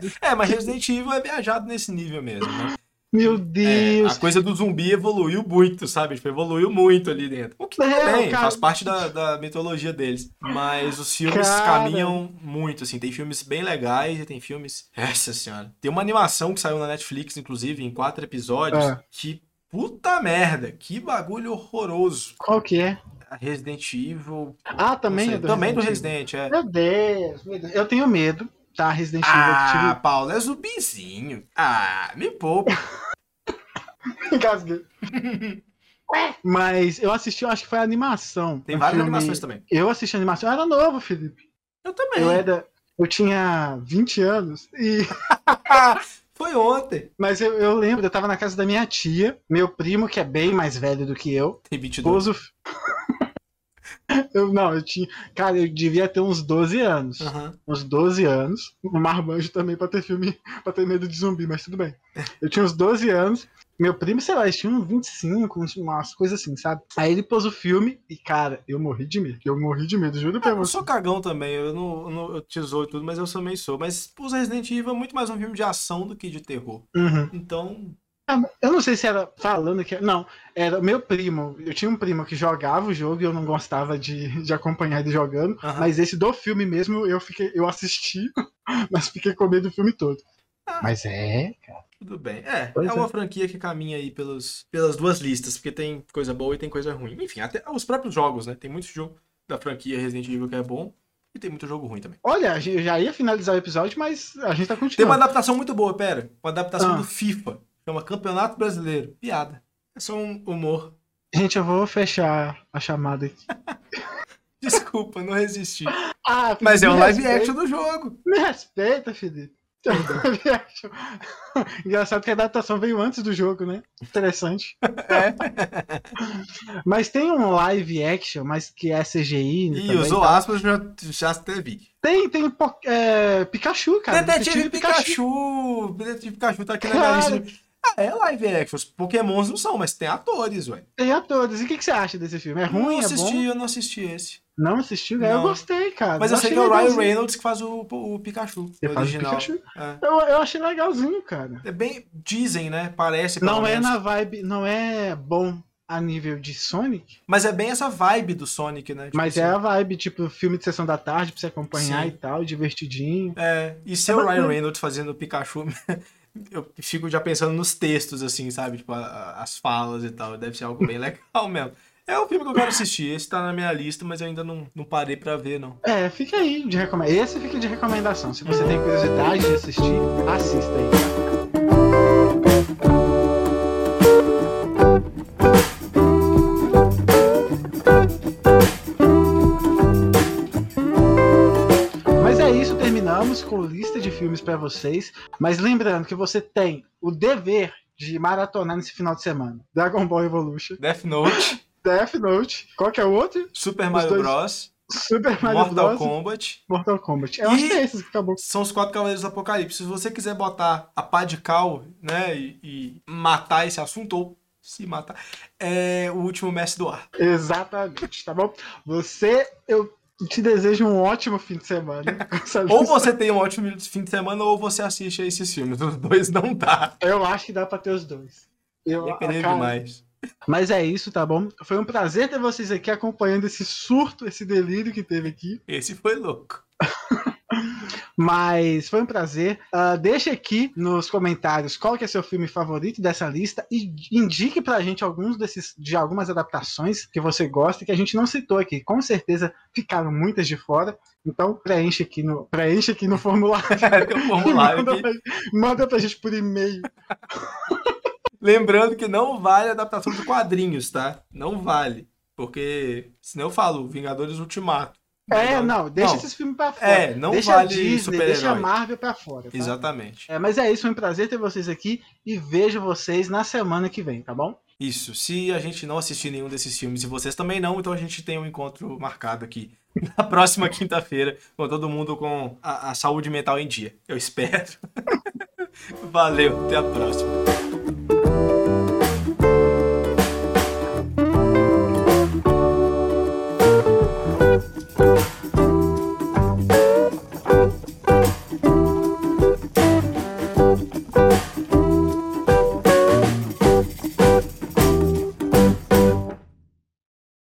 Deus. É, mas Resident Evil é viajado nesse nível mesmo, né? Meu É, Deus. a coisa do zumbi evoluiu muito, sabe? Tipo, evoluiu muito ali dentro. O que É, também cara- faz parte da, da mitologia deles. Mas os filmes Cara. caminham muito, assim. Tem filmes bem legais e tem filmes. Essa senhora. Tem uma animação que saiu na Netflix, inclusive, em quatro episódios. É. Que puta merda. Que bagulho horroroso. Qual que é? Resident Evil. Ah, também é do Também do Resident Resident, é. Meu Deus, meu Deus. Eu tenho medo, tá? Resident Evil. Ah, Paulo, é zumbizinho. Ah, me poupa. Engasguei. Mas eu assisti, eu acho que foi a animação. Tem várias filme- animações também. Eu assisti a animação, eu era novo, Felipe. Eu também. Eu era. Eu tinha 20 anos. E... Foi ontem. Mas eu, eu lembro, eu tava na casa da minha tia, meu primo, que é bem mais velho do que eu, Tem 22. pôs o. f- eu, não, eu tinha. Cara, eu devia ter uns 12 anos. Aham. uns 12 anos. Um marmanjo também pra ter filme, pra ter medo de zumbi, mas tudo bem. Eu tinha uns 12 anos. Meu primo, sei lá, eles tinham 25, uns- umas coisas assim, sabe? Aí ele pôs o filme e, cara, eu morri de medo. Eu morri de medo, juro pra Eu você. sou cagão também, eu não, eu não eu tesouro tudo, mas eu também sou. Mas os Resident Evil é muito mais um filme de ação do que de terror. Uhum. Então, Ah, Eu não sei se era falando que. Não, era meu primo. Eu tinha um primo que jogava o jogo e eu não gostava de, de acompanhar ele jogando. Aham. Mas esse do filme mesmo, eu fiquei, eu assisti, mas fiquei com medo do filme todo. Ah. Mas é, cara. tudo bem. É, Pois é é. uma franquia que caminha aí pelos, pelas duas listas, porque tem coisa boa e tem coisa ruim. Enfim, até os próprios jogos, né? Tem muito jogo da franquia Resident Evil que é bom e tem muito jogo ruim também. Olha, eu já ia finalizar o episódio, mas a gente tá Tem uma continuando. adaptação muito boa, pera. Uma adaptação Ah. do FIFA. Chama Campeonato Brasileiro. Piada. É só um humor. Gente, eu vou fechar a chamada aqui. Desculpa, não resisti. Ah, Felipe, Mas é um live respeita- action do jogo. Me respeita, Felipe. É action. Engraçado que a adaptação veio antes do jogo, né? Interessante. É. Mas tem um live action, mas que é CGI. E também, usou tá? aspas, já, já vi. Tem, tem é, Pikachu, cara. Detetive Pikachu. Detetive Pikachu tá aqui na Cara. lista. Ah, é live action. Os Pokémons não são, mas tem atores, ué. Tem atores. E o que, que você acha desse filme? É ruim? não É assisti, bom? eu não assisti esse. Não assistiu? É, Eu Não. gostei, cara. Mas eu sei achei que é o Ryan. Reynolds que faz o, o Pikachu. Ele o faz o original. Pikachu. É. Eu, eu achei legalzinho, cara. É bem. Dizem, né? Parece. Não é menos. na vibe, não é bom a nível de Sonic, Mas é bem essa vibe do Sonic, né? Tipo mas assim. é a vibe, tipo, filme de sessão da tarde pra você acompanhar Sim. e tal, divertidinho. É, e ser É o Ryan. Reynolds fazendo o Pikachu, eu fico já pensando nos textos, assim, sabe? Tipo, a- a- as falas e tal. Deve ser algo bem legal mesmo. É o filme que eu quero assistir. Esse tá na minha lista, mas eu ainda não, não parei pra ver, não. É, fica aí de recomendação. Esse fica de recomendação. Se você tem curiosidade de assistir, assista aí. Com lista de filmes pra vocês. Mas lembrando que você tem o dever de maratonar nesse final de semana. Dragon Ball Evolution. Death Note. Death Note. Qual que é o outro? Super Mario dois- Bros. Super Mario Mortal Bros. Kombat. Mortal Kombat. Eu acho E- que é esses que acabou. São os quatro Cavaleiros do Apocalipse. Se você quiser botar a pá de cal, né, e, e matar esse assunto, ou se matar, é o último mestre do ar. Exatamente, tá bom? Você, eu te desejo um ótimo fim de semana. Ou você tem um ótimo fim de semana, ou você assiste a esses filmes. Os dois não dá. Eu acho que dá pra ter os dois. Eu, Dependendo cara, demais. Mas é isso, tá bom? Foi um prazer ter vocês aqui acompanhando esse surto, esse delírio que teve aqui. Esse foi louco. Mas foi um prazer. Ah, deixa aqui nos comentários qual que é seu filme favorito dessa lista e indique pra gente alguns desses de algumas adaptações que você gosta e que a gente não citou aqui. Com certeza ficaram muitas de fora. Então preenche aqui no preenche aqui no formulário. Formulário manda, pra, manda pra gente por e-mail. Lembrando que não vale adaptação de quadrinhos, tá? Não vale. Porque, senão eu falo, Vingadores Ultimato. É, não, deixa Não. esses filmes pra fora. É, não deixa vale a Disney, deixa a Marvel pra fora. tá? Exatamente. É, mas é isso, foi um prazer ter vocês aqui e vejo vocês na semana que vem, tá bom? Isso. Se a gente não assistir nenhum desses filmes e vocês também não, então a gente tem um encontro marcado aqui na próxima quinta-feira, com todo mundo com a, a saúde mental em dia. Eu espero. Valeu, até a próxima.